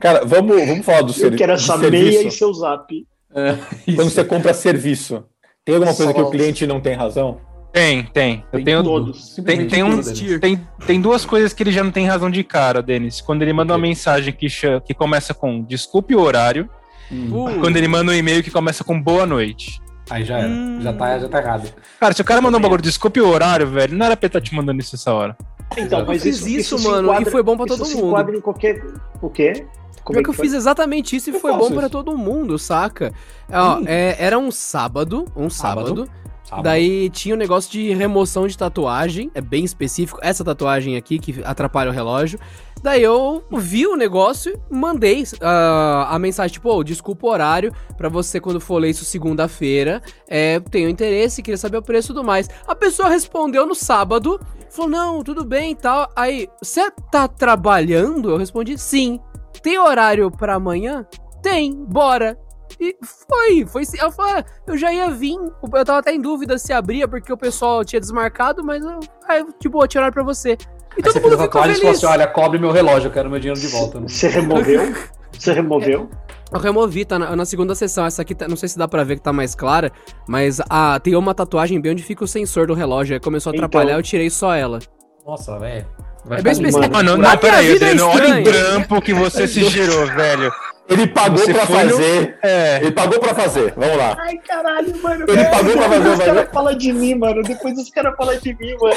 Cara, vamos, vamos falar do Eu servi- quero essa serviço. meia e seu zap. É, Quando você compra serviço. Tem alguma coisa Só- que o cliente não tem razão? Tem, tem. Eu Tem tenho. Todos. Tem, tem, um, tem, tem duas coisas que ele já não tem razão de cara, Denis. Quando ele manda uma mensagem que, que começa com desculpe o horário, Hum, quando ele manda um e-mail que começa com boa noite. Aí já era. Hum. Já, tá, já tá errado. Cara, se o cara mandou um bagulho, desculpe o horário, velho, não era pra ele estar te mandando isso essa hora. Então, Eu mas fiz isso, isso, se mano, e foi bom pra isso todo se mundo. enquadra em qualquer. O quê? Como é que eu foi? fiz exatamente isso e Eu foi bom pra isso. todo mundo, saca? Ó, é, era um sábado, um sábado. Sábado. Sábado. Daí tinha um negócio de remoção de tatuagem, é bem específico. Essa tatuagem aqui que atrapalha o relógio. Daí eu vi o negócio, mandei ah, a mensagem, tipo, "Ô, desculpa o horário, pra você quando for ler isso segunda-feira, é, tenho interesse, queria saber o preço e tudo mais. A pessoa respondeu no sábado, falou, não, tudo bem e tal. Aí, você tá trabalhando? Eu respondi, sim. Tem horário pra amanhã? Tem, bora. E foi, foi. "Ah, eu já ia vir. Eu tava até em dúvida se abria, porque o pessoal tinha desmarcado, mas eu, aí, de boa, tinha horário pra você. E Aí todo você fez mundo a ficou e falou feliz. assim: olha, cobre meu relógio, eu quero meu dinheiro de volta. né? Você removeu? Você removeu? Eu removi, tá na, na segunda sessão. Essa aqui, tá- não sei se dá pra ver que tá mais clara, mas ah, tem uma tatuagem bem onde fica o sensor do relógio. Aí começou a Então. atrapalhar, eu tirei só ela. Nossa, velho. É bem específico. Mano, não, peraí, é Adriano, olha o trampo que você se gerou, <laughs> velho. Ele pagou Você pra no- fazer. É. Ele pagou pra fazer. Vamos lá. Ai, caralho, mano. Ele pagou pra fazer Os caras falam de mim, mano. Depois os caras falam de mim, mano.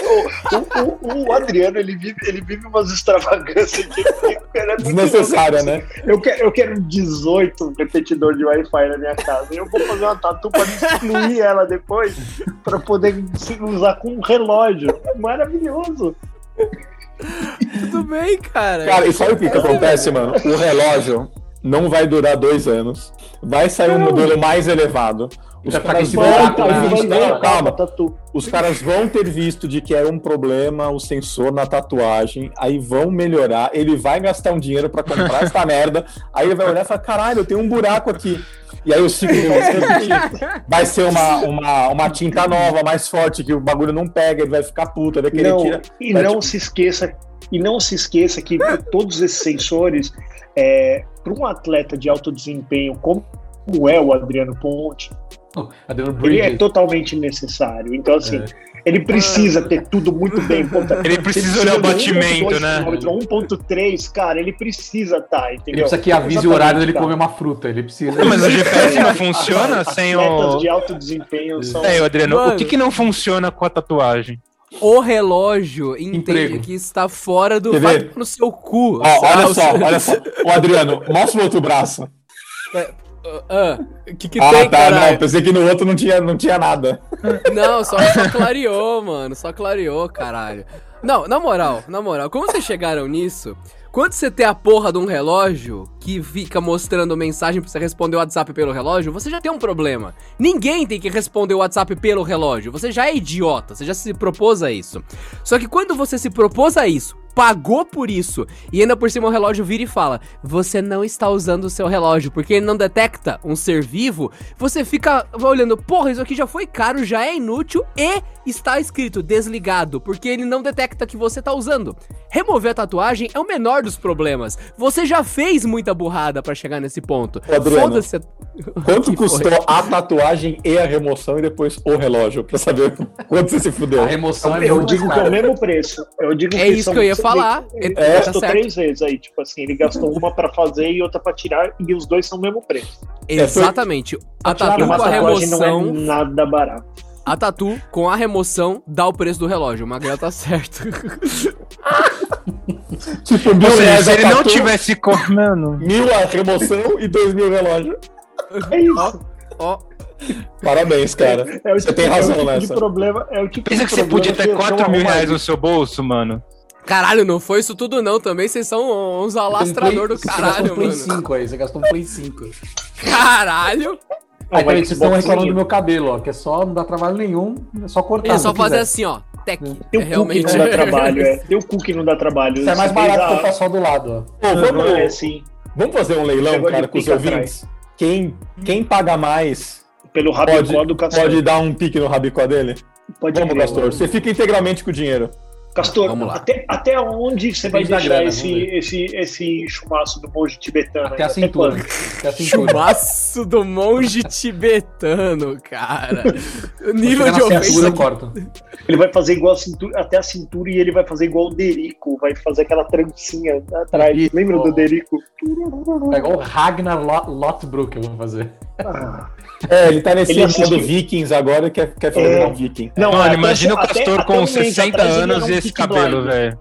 O, o- o- o Adriano, ele vive, ele vive umas extravagâncias que cara, é Desnecessária, né? Eu quero, eu quero 18 repetidor de Wi-Fi na minha casa. Eu vou fazer uma tatu para excluir ela depois, para poder usar com um relógio. Maravilhoso. <laughs> Tudo bem, cara. Cara, e sabe o que, que acontece, mano? O relógio não vai durar dois anos. Vai sair um modelo mais elevado. Os caras vão, tá, vai, não, vai, calma. tatu. Os caras vão ter visto de que era um problema o sensor na tatuagem, aí vão melhorar. Ele vai gastar um dinheiro pra comprar essa <laughs> merda. Aí ele vai olhar e falar: caralho, eu tenho um buraco aqui. E aí o ciclo vai ser uma, uma, uma tinta nova, mais forte, que o bagulho não pega, ele vai ficar puto, vai querer Não, e vai, não tipo- se esqueça e não se esqueça que todos esses sensores é, para um atleta de alto desempenho como é o Adriano Ponte, ele é totalmente necessário. Então assim, É. ele precisa ter tudo muito bem. <laughs> ponta- Ele precisa olhar o batimento, 1.2 né? quilômetro, 1.3, cara, ele precisa estar, Ele entendeu? precisa que avise o horário dele Exatamente, comer uma fruta. Ele precisa. Não, mas o GPS não funciona sem Atletas o. de alto desempenho são É, Adriano, Mano. o que, que não funciona com a tatuagem? O relógio entende Emprego. que está fora do. No seu cu. Ó, olha o só, <laughs> olha só. Ô, Adriano, mostra o outro braço. Ah, o que que ah, tem, tá, caralho? não. Pensei que no outro não tinha, não tinha nada. Não, só, só clareou, mano. Só clareou, caralho. Não, na moral, na moral, como vocês chegaram nisso? Quando você tem a porra de um relógio que fica mostrando mensagem pra você responder o WhatsApp pelo relógio, você já tem um problema. Ninguém tem que responder o WhatsApp pelo relógio. Você já é idiota, você já se propôs a isso. Só que quando você se propôs a isso, pagou por isso, e ainda por cima o relógio vira e fala: Você não está usando o seu relógio, porque ele não detecta um ser vivo, você fica olhando, porra, isso aqui já foi caro, já é inútil e está escrito desligado, porque ele não detecta que você tá usando. Remover a tatuagem é o menor dos problemas. Você já fez muita burrada pra chegar nesse ponto. Adriano, Foda-se. Quanto <laughs> custou foi? a tatuagem e a remoção e depois o relógio? Pra saber <laughs> quanto você se fudeu. A remoção é Eu digo que é o mesmo preço. Eu digo É que isso são- que eu ia falar. Ele É, tá gastou certo. três vezes aí, tipo assim, ele gastou uma pra fazer e outra pra tirar, e os dois são o mesmo preço. Exatamente. A tatu com a remoção. não é nada barato. A tatu com a remoção dá o preço do relógio. O Magrelo tá certo. <laughs> Tipo, mil Ou seja, reais se ele não tatu, tivesse. co- Mano. Mil a remoção e dois mil relógio. É isso. Ó, Parabéns, cara. É o Você tem razão é o tipo nessa. de problema. É o tipo Pensa que você problema podia ter eu 4 não mil reais no seu bolso, mano. Caralho, não foi isso tudo não. Também vocês são uns alastrador do Você gastou um caralho, Play mano. 5 aí, você gastou um Play 5. Caralho. Aí também vocês estão reclamando do meu cabelo, ó, que é só, não dá trabalho nenhum, é só cortar. É só fazer quiser. assim, ó. Tec. É o cu que realmente. não dá trabalho, é. <laughs> Cu que não dá trabalho. Isso é mais barato a- que eu faço só do lado, ó. Pô, vamos, É, sim. vamos fazer um leilão, Negócio cara, com os ouvintes? Quem, quem paga mais Pelo pode, rabicó do Castor. pode dar um pique no rabicó dele? Pode Vamos, Castor. mano. Você fica integralmente com o dinheiro. Castor, Vamos lá. até, até onde você vai deixar grana, esse, esse, esse chumaço do monge tibetano? Até a aí? cintura. quando? Até a cintura. Chumaço do monge tibetano, cara. O nível de na cintura, ofensa. eu corto. Ele vai fazer igual a cintura, até a cintura e ele vai fazer igual o Derico, vai fazer aquela trancinha atrás. Isso. Lembra do Derico? É igual o Ragnar Lo- Lothbrok eu vou fazer. Ah. É, ele tá nesse Ele modo assistiu- Vikings agora e quer, quer fazer É. um Viking. Não, Mano, até- imagina o Castor até com um mês 60 atrás ele anos e esse cabelo, velho.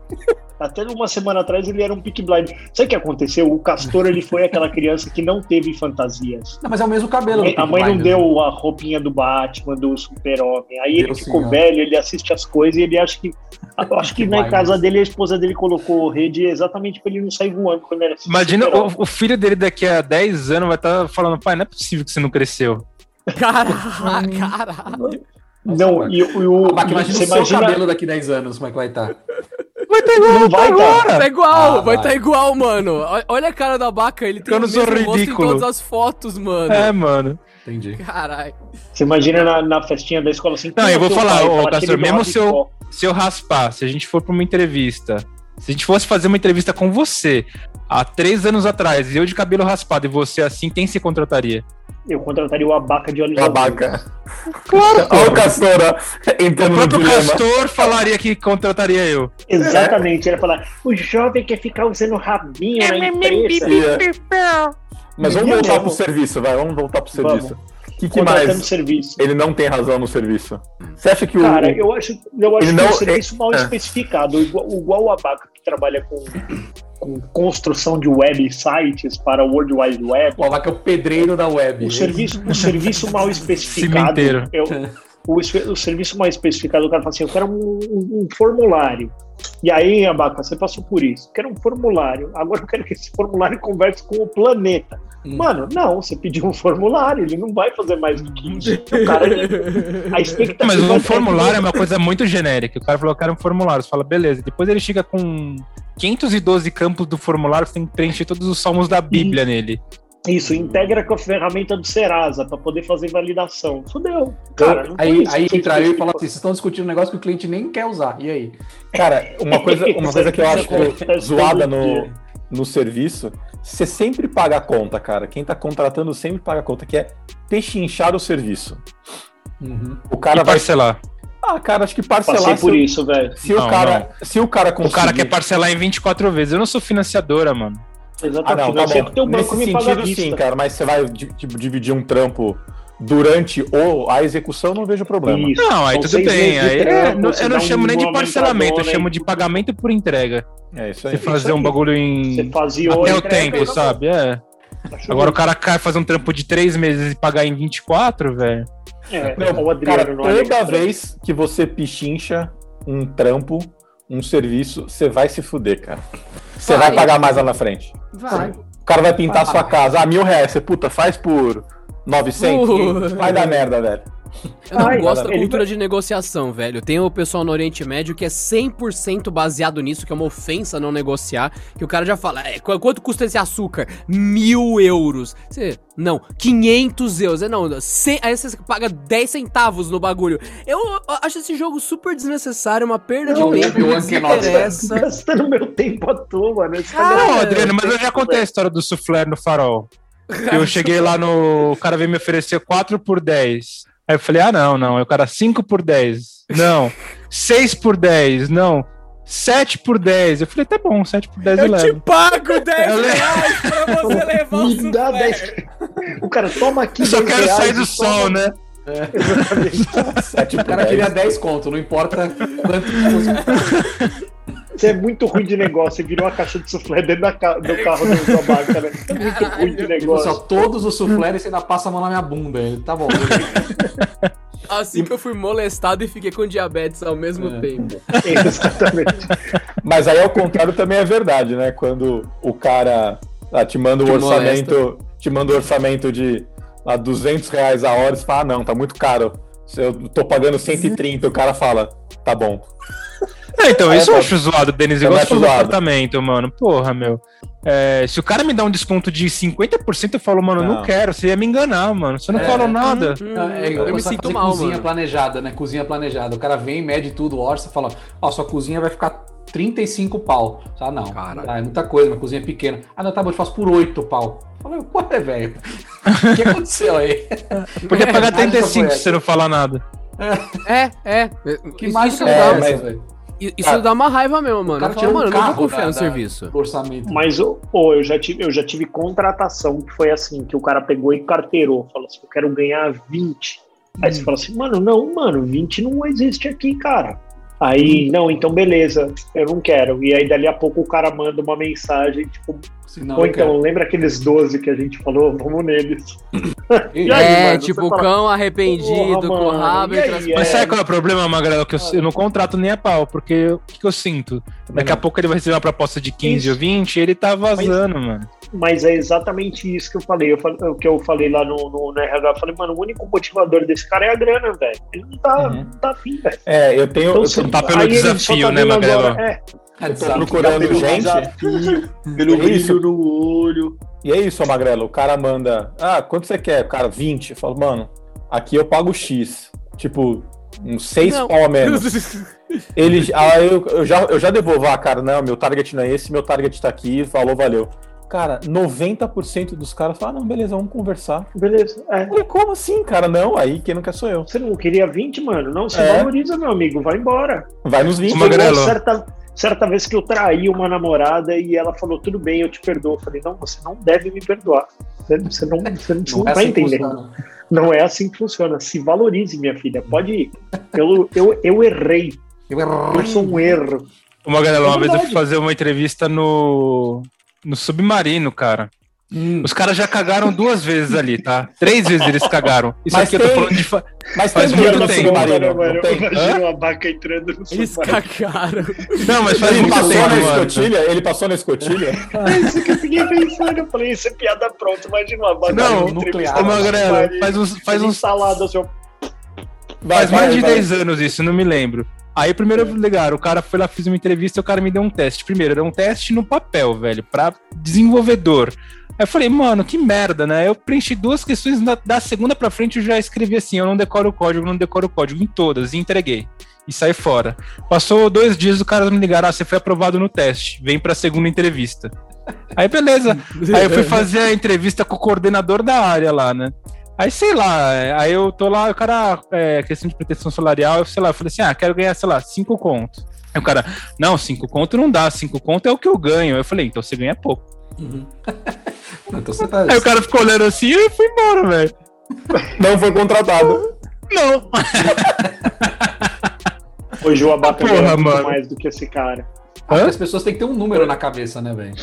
Até uma semana atrás ele era um pick blind. Sabe o que aconteceu? O Castor ele foi aquela criança que não teve fantasias. Não, mas é o mesmo cabelo. A Peaky mãe não Blinders. deu a roupinha do Batman, do Super-Homem. Aí ele Deu ficou ó. velho, ele assiste as coisas e ele acha que. Eu acho que <laughs> na casa dele a esposa dele colocou rede exatamente pra ele não sair voando quando ele assiste Imagina o, o filho dele daqui a 10 anos vai estar falando, pai, não é possível que você não cresceu. Caralho, caralho. Não, e, o- e o. Ah, imagina você o seu imagina. cabelo daqui 10 anos, como é que vai estar? Vai estar igual Não vai agora. Tá igual, Ah, vai vai. estar igual, mano. Olha- a cara da Baca, ele tem o mesmo rosto em todas as fotos, mano. É, mano. Entendi. Caralho. Você imagina na, na festinha da escola assim. Não, eu vou falar, pai? ô, Castor, mesmo se eu-. Se eu raspar, se a gente for pra uma entrevista, se a gente fosse fazer uma entrevista com você há três anos atrás, eu de cabelo raspado e você assim, quem se contrataria? Eu contrataria o abaca de olhos azuis. Babaca. Claro. <laughs> Olha o Castor ó, O entrando no dilema. Castor falaria que contrataria eu. Exatamente, ele ia falar: o jovem quer ficar usando rabinho É, na imprensa. Mas vamos voltar pro serviço, vai, vamos voltar pro Vamos. serviço. O que, que mais serviço. ele não tem razão no serviço? Você acha que o. Cara, eu acho, eu acho que não- um serviço mal é. especificado, igual, igual o Abaca que trabalha com, com construção de websites para o World Wide Web, O Abaca é o pedreiro da web. o serviço, o serviço mal especificado. Eu- o, o serviço mal especificado, o cara fala assim: eu quero um, um- um formulário. E aí, Abaca, você passou por isso. Eu quero um formulário. Agora eu quero que esse formulário converse com o planeta. Hum. Mano, não, você pediu um formulário, ele não vai fazer mais do que isso. O cara, ele- <laughs> a expectativa Mas é um que- formulário é uma coisa muito genérica. O cara falou, eu quero um formulário. Você fala, beleza. Depois ele chega com 512 campos do formulário, você tem que preencher todos os salmos da Bíblia nele. Isso, integra com a ferramenta do Serasa para poder fazer validação. Fudeu. Cara, não foi aí isso aí entra eu e fala assim: vocês estão discutindo um negócio que o cliente nem quer usar. E aí? <laughs> Cara, uma coisa, uma coisa que eu acho zoada no, dia. No serviço, você sempre paga a conta, cara. Quem tá contratando sempre paga a conta, que é pechinchar o serviço. Uhum. O cara e vai. parcelar. Ah, cara, acho que parcelar. Passei por se, isso, velho. se Não, o cara, se o cara O conseguir. cara quer parcelar em 24 vezes. Eu não sou financiadora, mano. Ah, Exatamente. não, tá bom. teu banco Nesse me sentido, sim, cara. Mas você vai tipo, dividir um trampo durante ou a execução, não vejo problema. Isso. Não, aí São tudo bem. Aí é- não- eu não chamo nem de parcelamento, eu chamo de pagamento por entrega. É isso aí. Você isso fazer um aí. bagulho em. Você fazia Até o tempo, acabou. sabe? É. Acho Agora o cara quer fazer um trampo de três meses e pagar em 24, velho. É, Não, o Adriano cara, toda vez que você pichincha um trampo, um serviço, você vai se fuder, cara. Você vai, Vai. pagar mais lá na frente. Vai. O cara vai pintar a sua casa. Ah, mil reais. Você, puta, faz por 900. Uh. Vai dar merda, velho. Eu não Ai, gosto da cultura vai- de negociação, velho. Tem o pessoal no Oriente Médio que é 100% baseado nisso, que é uma ofensa não negociar. Que o cara já fala, é, qu- quanto custa esse açúcar? Mil euros. Você, não, 500 euros. É, não, cem- aí você paga 10 centavos no bagulho. Eu, eu acho esse jogo super desnecessário, uma perda Não, de tempo, eu nossa. desinteressa. Gastando meu tempo à toa, né? Cara, Não, Adriano, mas eu já contei a história do soufflé no farol. Eu cheguei lá no. O cara veio me oferecer 4 por 10. Aí eu falei, ah, não, não. Aí o cara, 5 por 10. Não. 6 por 10. Não. 7 por 10. Eu falei, tá bom, 7 por 10 eu, Eu te levo. pago 10 Eu levo. reais pra você <laughs> levar o Me dá soufflé. 10. O cara toma aqui. Eu só 10 quero reais sair do toma- sol, né? Sete <laughs> O por cara dez. queria 10 conto, não importa quanto fosse. Você é muito ruim de negócio. Você virou uma caixa de suflé dentro da ca- do carro do sua marca, né? Você é muito ruim de falou assim, negócio. todos os suflés você ainda passa a mão na minha bunda. Ele, tá bom. Assim que eu fui molestado e fiquei com diabetes ao mesmo É. tempo. Exatamente. <laughs> Mas aí ao contrário também é verdade, né? Quando o cara ah, te manda o Te orçamento, te manda o orçamento de ah, 200 reais a hora, você fala, ah, não, tá muito caro. Eu tô pagando 130, o cara fala, tá bom. É, então, É, isso eu tá. acho zoado, Denis. Eu Igual acho você falou apartamento, mano. Porra, meu. É, se o cara me dá um desconto de 50%, eu falo, mano, não, Não. quero. Você ia me enganar, mano. Você não É. falou nada. Hum, É igual eu me sinto fazer mal, cozinha mano. planejada, né? Cozinha planejada. O cara vem, mede tudo, orça, fala, ó, sua cozinha vai ficar 35 pau. Ah, não. Caralho. Ah, é muita coisa, minha cozinha é pequena. Ah, não, tá bom, eu faço por 8 pau. Falei, ué, velho. O que aconteceu aí? <laughs> Podia pagar Mágica 35 foi se você não falar nada. É, é. Que mágica isso é, é mas- velho? Isso Cara, dá uma raiva mesmo, mano. Cara falo, mano, um não vou confiar no serviço. orçamento. Mas, ô, eu, já tive, eu já tive contratação que foi assim, que o cara pegou e carteirou, falou assim, eu quero ganhar 20. Aí você fala assim, mano, não, mano, 20 não existe aqui, cara. Aí, não, então beleza, eu não quero. E aí, dali a pouco, o cara manda uma mensagem, tipo, Se não, ou então, quero. lembra aqueles 12 que a gente falou? Vamos neles. E <laughs> aí, É, mano, tipo, o fala, cão arrependido, "Porra, com o rabo e é?" Mas sabe qual é o problema, Magrela? Que eu, eu não contrato nem a pau, porque o que, que eu sinto? Daqui a pouco ele vai receber uma proposta de 15 Isso. ou 20 e ele tá vazando, mano. Mas é exatamente isso que eu falei. Eu falei o que eu falei lá no, no, no RH. Eu falei, mano, o único motivador desse cara é a grana, velho. Ele não tá, Uhum. não tá afim, velho. É, eu tenho. eu se- tenho- tá pelo desafio, tá né, Magrelo? agora- É, tô procurando pelo gente. desafio, pelo É isso. brilho no olho. E é isso, Magrelo. O cara manda. Ah, quanto você quer? Cara, 20. Eu falo, mano, aqui eu pago X. Tipo, uns 6 Não. pau a menos. <laughs> Ele, aí eu, eu já, eu já devolvo, ah, cara, não, meu target não é esse, meu target tá aqui, falou, valeu. Cara, 90% dos caras falam, ah, não, beleza, vamos conversar. Beleza. É. Falei, como assim, cara? Não, aí quem não quer sou eu. Você não queria 20, mano? Não, se É. valoriza, meu amigo. Vai embora. Vai nos 20. Ô, Magrelo. Certa, certa vez que eu traí uma namorada e ela falou, tudo bem, eu te perdoo. Eu falei, não, você não deve me perdoar. Você, você não, você não, você não Não é vai assim que entender. funciona. Não é assim que funciona. Se valorize, minha filha. Pode ir. Eu, eu, eu errei. Eu Eu sou um erro. Magrela, É uma vez eu fui fazer uma entrevista no, no Submarino, cara. Hum. Os caras já cagaram duas vezes ali, tá? Três vezes eles cagaram. Isso Mas aqui eu tô tem- falando de. fa- Mas Faz tem muito tempo. não mano? tem? Imagina uma vaca entrando no Eles submarino. cagaram. Não, mas faz Ele muito passou tempo, na mano. escotilha? Ele passou na escotilha? É isso que eu fiquei pensando. Eu falei, isso é piada pronta. Imagina uma vaca Não, nuclear. Ô, no Magrela, faz uns, faz uns instalado assim, ó. Vai, Faz vai, mais de vai. 10 anos isso, não me lembro. Aí primeiro ligaram, o cara foi lá, fiz uma entrevista e o cara me deu um teste. Primeiro, era um teste no papel, velho, pra desenvolvedor. Aí eu falei, mano, que merda, né? Eu preenchi duas questões, da, da segunda pra frente eu já escrevi assim, eu não decoro o código, não decoro o código, em todas, e entreguei. E saí fora. Passou dois dias, o cara me ligaram, ah, você foi aprovado no teste, vem pra segunda entrevista. Aí beleza. Aí eu fui <laughs> fazer a entrevista com o coordenador da área lá, né? Aí, sei lá, é, aí eu tô lá, o cara, é, questão de pretensão salarial, eu sei lá, eu falei assim, ah, quero ganhar, sei lá, cinco contos. Aí o cara, não, cinco conto não dá, cinco conto é o que eu ganho. Eu falei, então você ganha pouco. Uhum. <laughs> então você tá. Aí o cara ficou olhando assim e fui embora, velho. Não foi contratado. Não. Hoje o Abaca Porra, mais do que esse cara. Hã? as pessoas têm que ter um número na cabeça, né, velho?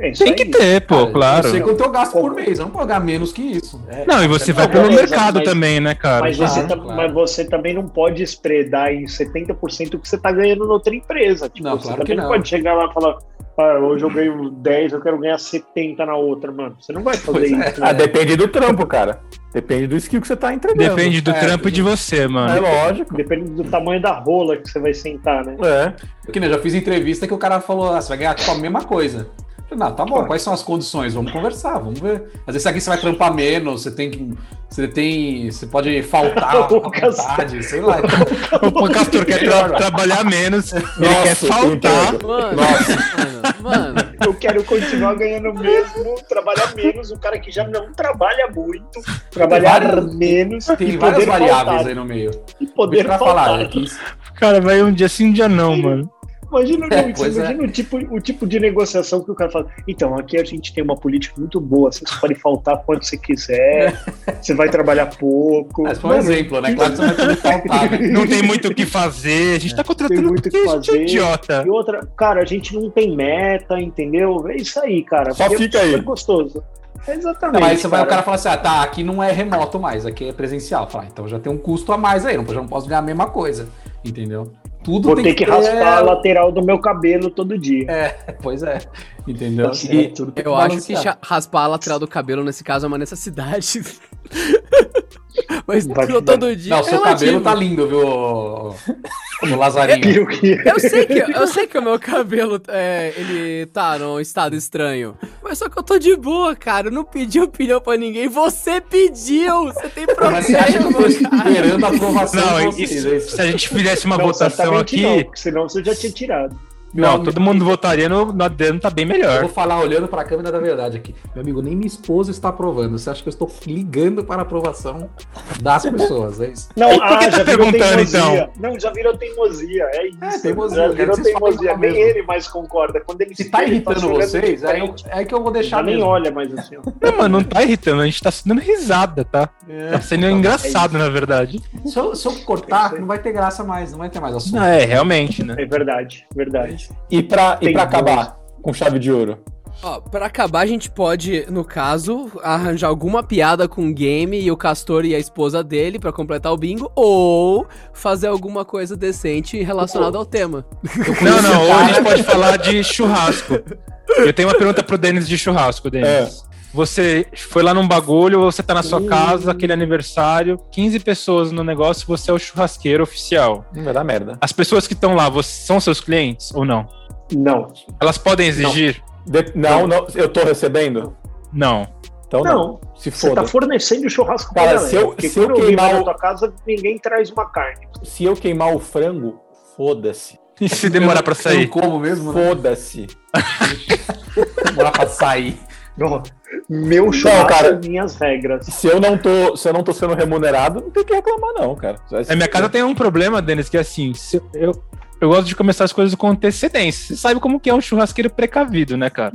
É Tem aí. que ter, pô, Cara, claro. Eu sei quanto eu gasto por mês, eu não pagar menos que isso. É. Não, e você vai Não, pelo beleza, mercado mas- também, né, cara? Mas você, Claro, tá- claro. mas você também não pode spreadar em 70% o que você tá ganhando na outra empresa. Tipo, Não, você claro também que não não. pode chegar lá e falar, ah, hoje eu ganho 10, eu quero ganhar 70 na outra, mano. Você não vai fazer Pois é. isso. Ah, né? depende do trampo, cara. Depende do skill que você tá entregando. Depende do É, trampo e de você, É mano. lógico. Depende do tamanho da rola que você vai sentar, né? É. Que nem eu já fiz entrevista que o cara falou, ah, você vai ganhar tipo, a mesma coisa. Não, tá bom, quais são as condições? Vamos conversar, vamos ver. Às vezes aqui você vai trampar menos, você tem que. Você tem. Você pode faltar <laughs> à vontade, sei lá. <laughs> O Castor quer tra- trabalhar menos, ele quer Nossa, faltar. Mano, Nossa. mano, mano. Eu quero continuar ganhando mesmo, trabalhar menos, o cara que já não trabalha muito, trabalhar várias- menos Tem e várias poder variáveis faltar. aí no meio. E poder falar, né, que Cara, vai um dia sim, um dia não, mano. Imagina, É, não, pois imagina o, tipo, o tipo de negociação que o cara fala. Então, aqui a gente tem uma política muito boa, você pode faltar quando você quiser, <laughs> você vai trabalhar pouco. Mas foi um exemplo, né? Claro que você vai poder faltar, né? Não tem muito o que fazer, a gente tá Tem contratando muito que é fazer. idiota. E outra, cara, a gente não tem meta, entendeu? É isso aí, cara. Só fica é aí. gostoso. É Exatamente. Não, aí você vai, o cara. cara fala assim: ah, tá, aqui não é remoto mais, aqui é presencial. Fala, ah, então já tem um custo a mais aí, não, já não posso ganhar a mesma coisa. Entendeu? Tudo Vou tem ter que ter- raspar a lateral do meu cabelo todo dia. É, <laughs> pois é. Entendeu? Certo. E tudo tem Eu acho que raspar a lateral do cabelo nesse caso é uma necessidade. <laughs> Mas todo dia. Não, é seu relativo. cabelo tá lindo, viu, ô Lazarinho? Viu que- Eu sei que, eu sei que o meu cabelo, é, ele tá num estado estranho. Mas só que eu tô de boa, cara. Eu não pedi opinião pra ninguém. Você pediu! Você tem problema, Mas você acha que eu tô esperando a aprovação Não, de vocês, se, é isso? se a gente fizesse uma Não, votação aqui, não, senão você já tinha tirado. Meu não, amigo- todo mundo votaria no, no Adriano tá bem Eu melhor. vou falar olhando para a câmera da verdade aqui. Meu amigo, nem minha esposa está aprovando. Você acha que eu estou ligando para a aprovação das pessoas? É isso. Não, E por que tá já perguntando, teimosia. Não, já virou teimosia. É isso. É, teimosia, Já eu virou teimosia. Nem mesmo. ele mais concorda. Quando ele Se tá vê, ele irritando olhando vocês, aí, diferente. é que eu vou deixar Já nem olha mais assim. ó. Não, mano, não tá irritando, a gente tá dando risada, tá? É. Tá sendo engraçado, na verdade. Se eu, se eu cortar, não vai ter graça mais, não vai ter mais assunto. Não, é, realmente, né? É verdade, verdade. E pra, e dois. acabar com chave de ouro? Ó, pra acabar, a gente pode, no caso, arranjar alguma piada com o game e o Castor e a esposa dele pra completar o bingo, ou fazer alguma coisa decente relacionada ao tema. Não, não, ou a gente pode falar de churrasco. Eu tenho uma pergunta pro Denis de churrasco, Denis. Você foi lá num bagulho, você tá na sua casa, aquele aniversário, 15 pessoas no negócio, você é o churrasqueiro oficial. Não vai dar merda. As pessoas que estão lá, você, são seus clientes ou não? Não. Elas podem exigir? De- não, não, eu tô recebendo? Não. Então não. Não. Se Você foda. tá fornecendo churrasco pra Cara, galera. se eu- se eu queimar na o- tua casa, ninguém traz uma carne. Se eu queimar o frango, foda-se. E se demorar pra Eu sair? não como mesmo, né? Foda-se. <laughs> Demorar pra sair. Não, Meu churrasco, cara. minhas regras. Se eu não tô, se eu não tô sendo remunerado, não tem que reclamar não, cara. A minha casa tem um problema, Denis, que é assim, se eu, eu gosto de começar as coisas com antecedência. Você sabe como que é um churrasqueiro precavido, né, cara?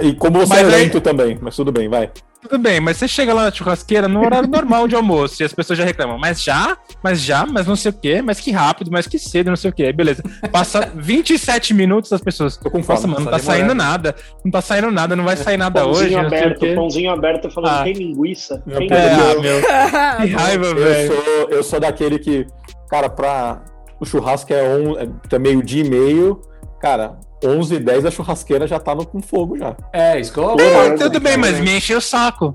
E como você Mas é aí- lento também, mas tudo bem, vai. Tudo bem, mas você chega lá na churrasqueira no horário normal de almoço e as pessoas já reclamam, mas já, mas já, mas não sei o quê, mas que rápido, mas que cedo, não sei o quê. Aí, beleza. Passa 27 minutos as pessoas. Tô com fome. Nossa, mano, não tá tá saindo demorando. nada. Não tá saindo nada, não vai sair nada Pãozinho hoje, não sei o aberto, quê. pãozinho aberto falando, Ah. tem linguiça? Não, Tem É, linguiça? ah, meu. <laughs> Que raiva, Eu velho. sou, eu sou daquele que, cara, pra. O churrasco é, on, é meio-dia e meio. Cara, 11 e 10 a churrasqueira já tá no, com fogo já. É, isso que eu Ah, tudo bem, mas me encheu o saco.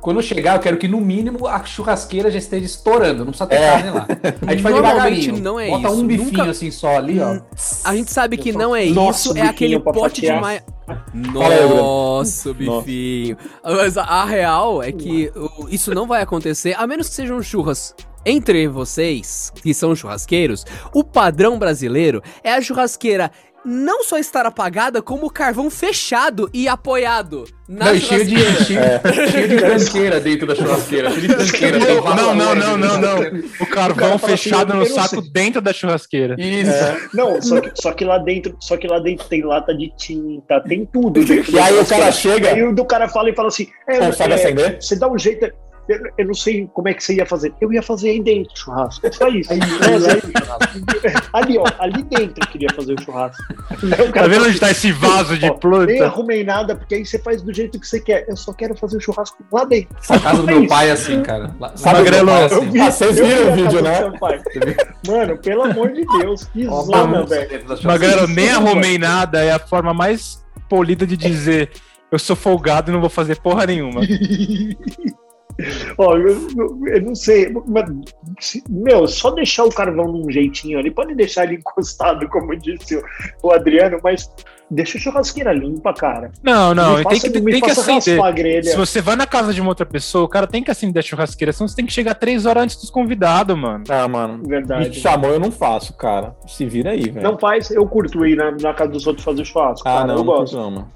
Quando eu chegar, eu quero que no mínimo a churrasqueira já esteja estourando. Não precisa ter É. carne lá. <laughs> A gente vai devagarinho. não é Bota isso, um bifinho nunca- assim só ali, ó. A gente sabe que não é Nossa, isso, é aquele pote de maio. Nossa, bifinho. Mas a, a real é que isso não vai acontecer, a menos que sejam churras. Entre vocês, que são churrasqueiros, o padrão brasileiro é a churrasqueira não só estar apagada, como o carvão fechado e apoiado na Não, e cheio de, churrasqueira. cheio, cheio de tranqueira dentro da churrasqueira. Cheio de tranqueira. Não, não, não, não, não, não. O carvão fala assim, fechado eu no saco sei. dentro da churrasqueira. Isso. Não, só que, só que lá dentro, só que lá dentro tem lata de tinta, tem tudo. <laughs> E aí o cara chega- Aí o do cara fala e fala assim: é, é, acender? Você dá um jeito. Eu, eu não sei como é que você ia fazer. Eu ia fazer aí dentro o churrasco. Só isso. <laughs> É, <laughs> ali, ó, ali dentro eu queria fazer o churrasco. Aí o Tá vendo onde tá esse vaso de ó, Nem planta? arrumei nada, porque aí você faz do jeito que você quer. Eu só quero fazer o churrasco lá dentro. A casa do É meu pai é assim, cara. Lá- Sabe, é Eu assim. vi, Ah, vocês viram vi o vídeo, né? do seu pai. Mano, pelo amor de Deus, que Ó, zona, velho. Magrelo, nem arrumei nada, é a forma mais polida de dizer eu sou folgado e não vou fazer porra nenhuma. <laughs> Ó, eu, eu- eu não sei, mas, meu, só deixar o carvão num jeitinho ali, pode deixar ele <laughs> encostado, como disse o, o Adriano, mas deixa a churrasqueira limpa, cara. Não, não, me tem que, me tem que acender. Se você vai na casa de uma outra pessoa, o cara tem que acender a churrasqueira, senão você tem que chegar três horas antes dos convidados, mano. Ah, mano. Me Verdade. chamou, eu não faço, cara. Se vira aí, velho. Não faz, eu curto ir na, na casa dos outros fazer churrasco. Ah, cara, não, eu não gosto. não, mano.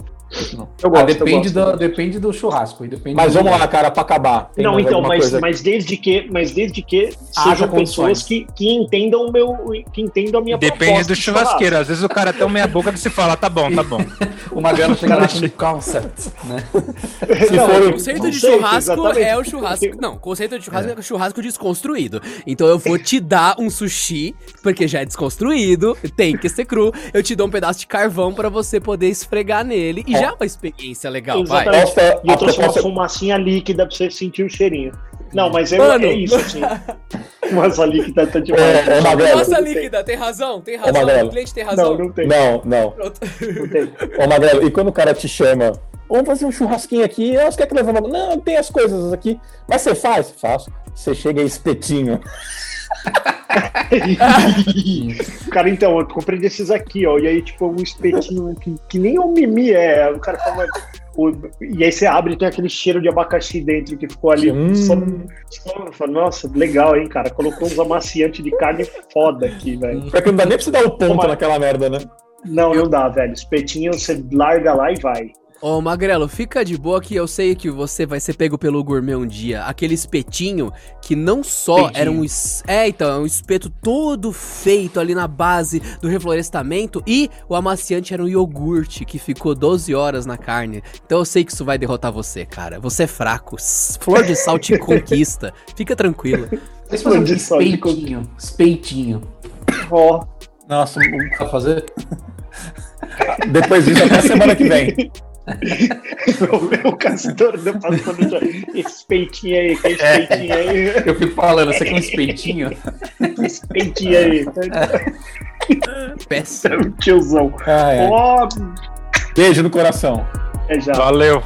Eu Ah, gosto, eu depende, gosto. do, depende do churrasco. Depende Mas do vamos lugar. lá, cara, pra acabar. Tem Não, então, mas, coisa? mas desde que, mas desde que Haja sejam pessoas que, que entendam o meu, que entendam a minha Depende do de churrasco. churrasqueiro. Às vezes o cara tem meia boca e você fala, tá bom, tá bom. <laughs> O Magrelo chega lá com concept, né? <laughs> Se Não, for- O conceito de churrasco exatamente. é o churrasco. Não, o conceito de churrasco é. churrasco desconstruído. Então eu vou te dar um sushi, porque já é desconstruído, tem que ser cru. Eu te dou um pedaço de carvão pra você poder esfregar nele. E já é uma experiência legal, vai. Exatamente. Proposta- E eu a trouxe uma fumacinha líquida pra você sentir o cheirinho. Não, mas é, Mano. é isso, assim. <laughs> Fumaça líquida tá demais. É, é Magrelo. Nossa, Não tem. líquida, tem razão, tem razão, razão. o cliente tem Não, não tem. Não, não. Pronto. Não tem. Ô, Magrelo, e quando o cara te chama, vamos fazer um churrasquinho aqui, eu quer que levando. Não, tem as coisas aqui. Mas você faz? Faço. Você chega espetinho. <laughs> <laughs> cara, então, eu comprei desses aqui, ó. E aí, tipo, um espetinho que, que nem um mimi é. O cara fala. o- e aí você abre e tem aquele cheiro de abacaxi dentro que ficou ali. Hum. Só, só, Nossa, legal, hein, cara. Colocou uns amaciantes de carne foda aqui, velho. Pior que não dá nem pra você dar o ponto Toma. naquela merda, né? Não, não dá, velho. Espetinho você larga lá e vai. Ô, Magrelo, fica de boa que eu sei que você vai ser pego pelo gourmet um dia. Aquele espetinho que não só Espetinho. era um... es- É, então, é um espeto todo feito ali na base do reflorestamento e o amaciante era um iogurte que ficou 12 horas na carne. Então eu sei que isso vai derrotar você, cara. Você é fraco. Flor de sal te <laughs> conquista. Fica tranquilo. Eu fazer um. Espeitinho. Ó, Nossa, um- Pra fazer? depois disso até semana que vem. <laughs> <laughs> o Castor deu passando já. Esse peitinho aí, esse peitinho aí, Eu fico falando, você quer um espeitinho? <laughs> esse peitinho aí. <laughs> Péssimo. É um tiozão. Ah, é. Ó, Beijo no coração. é já. Valeu.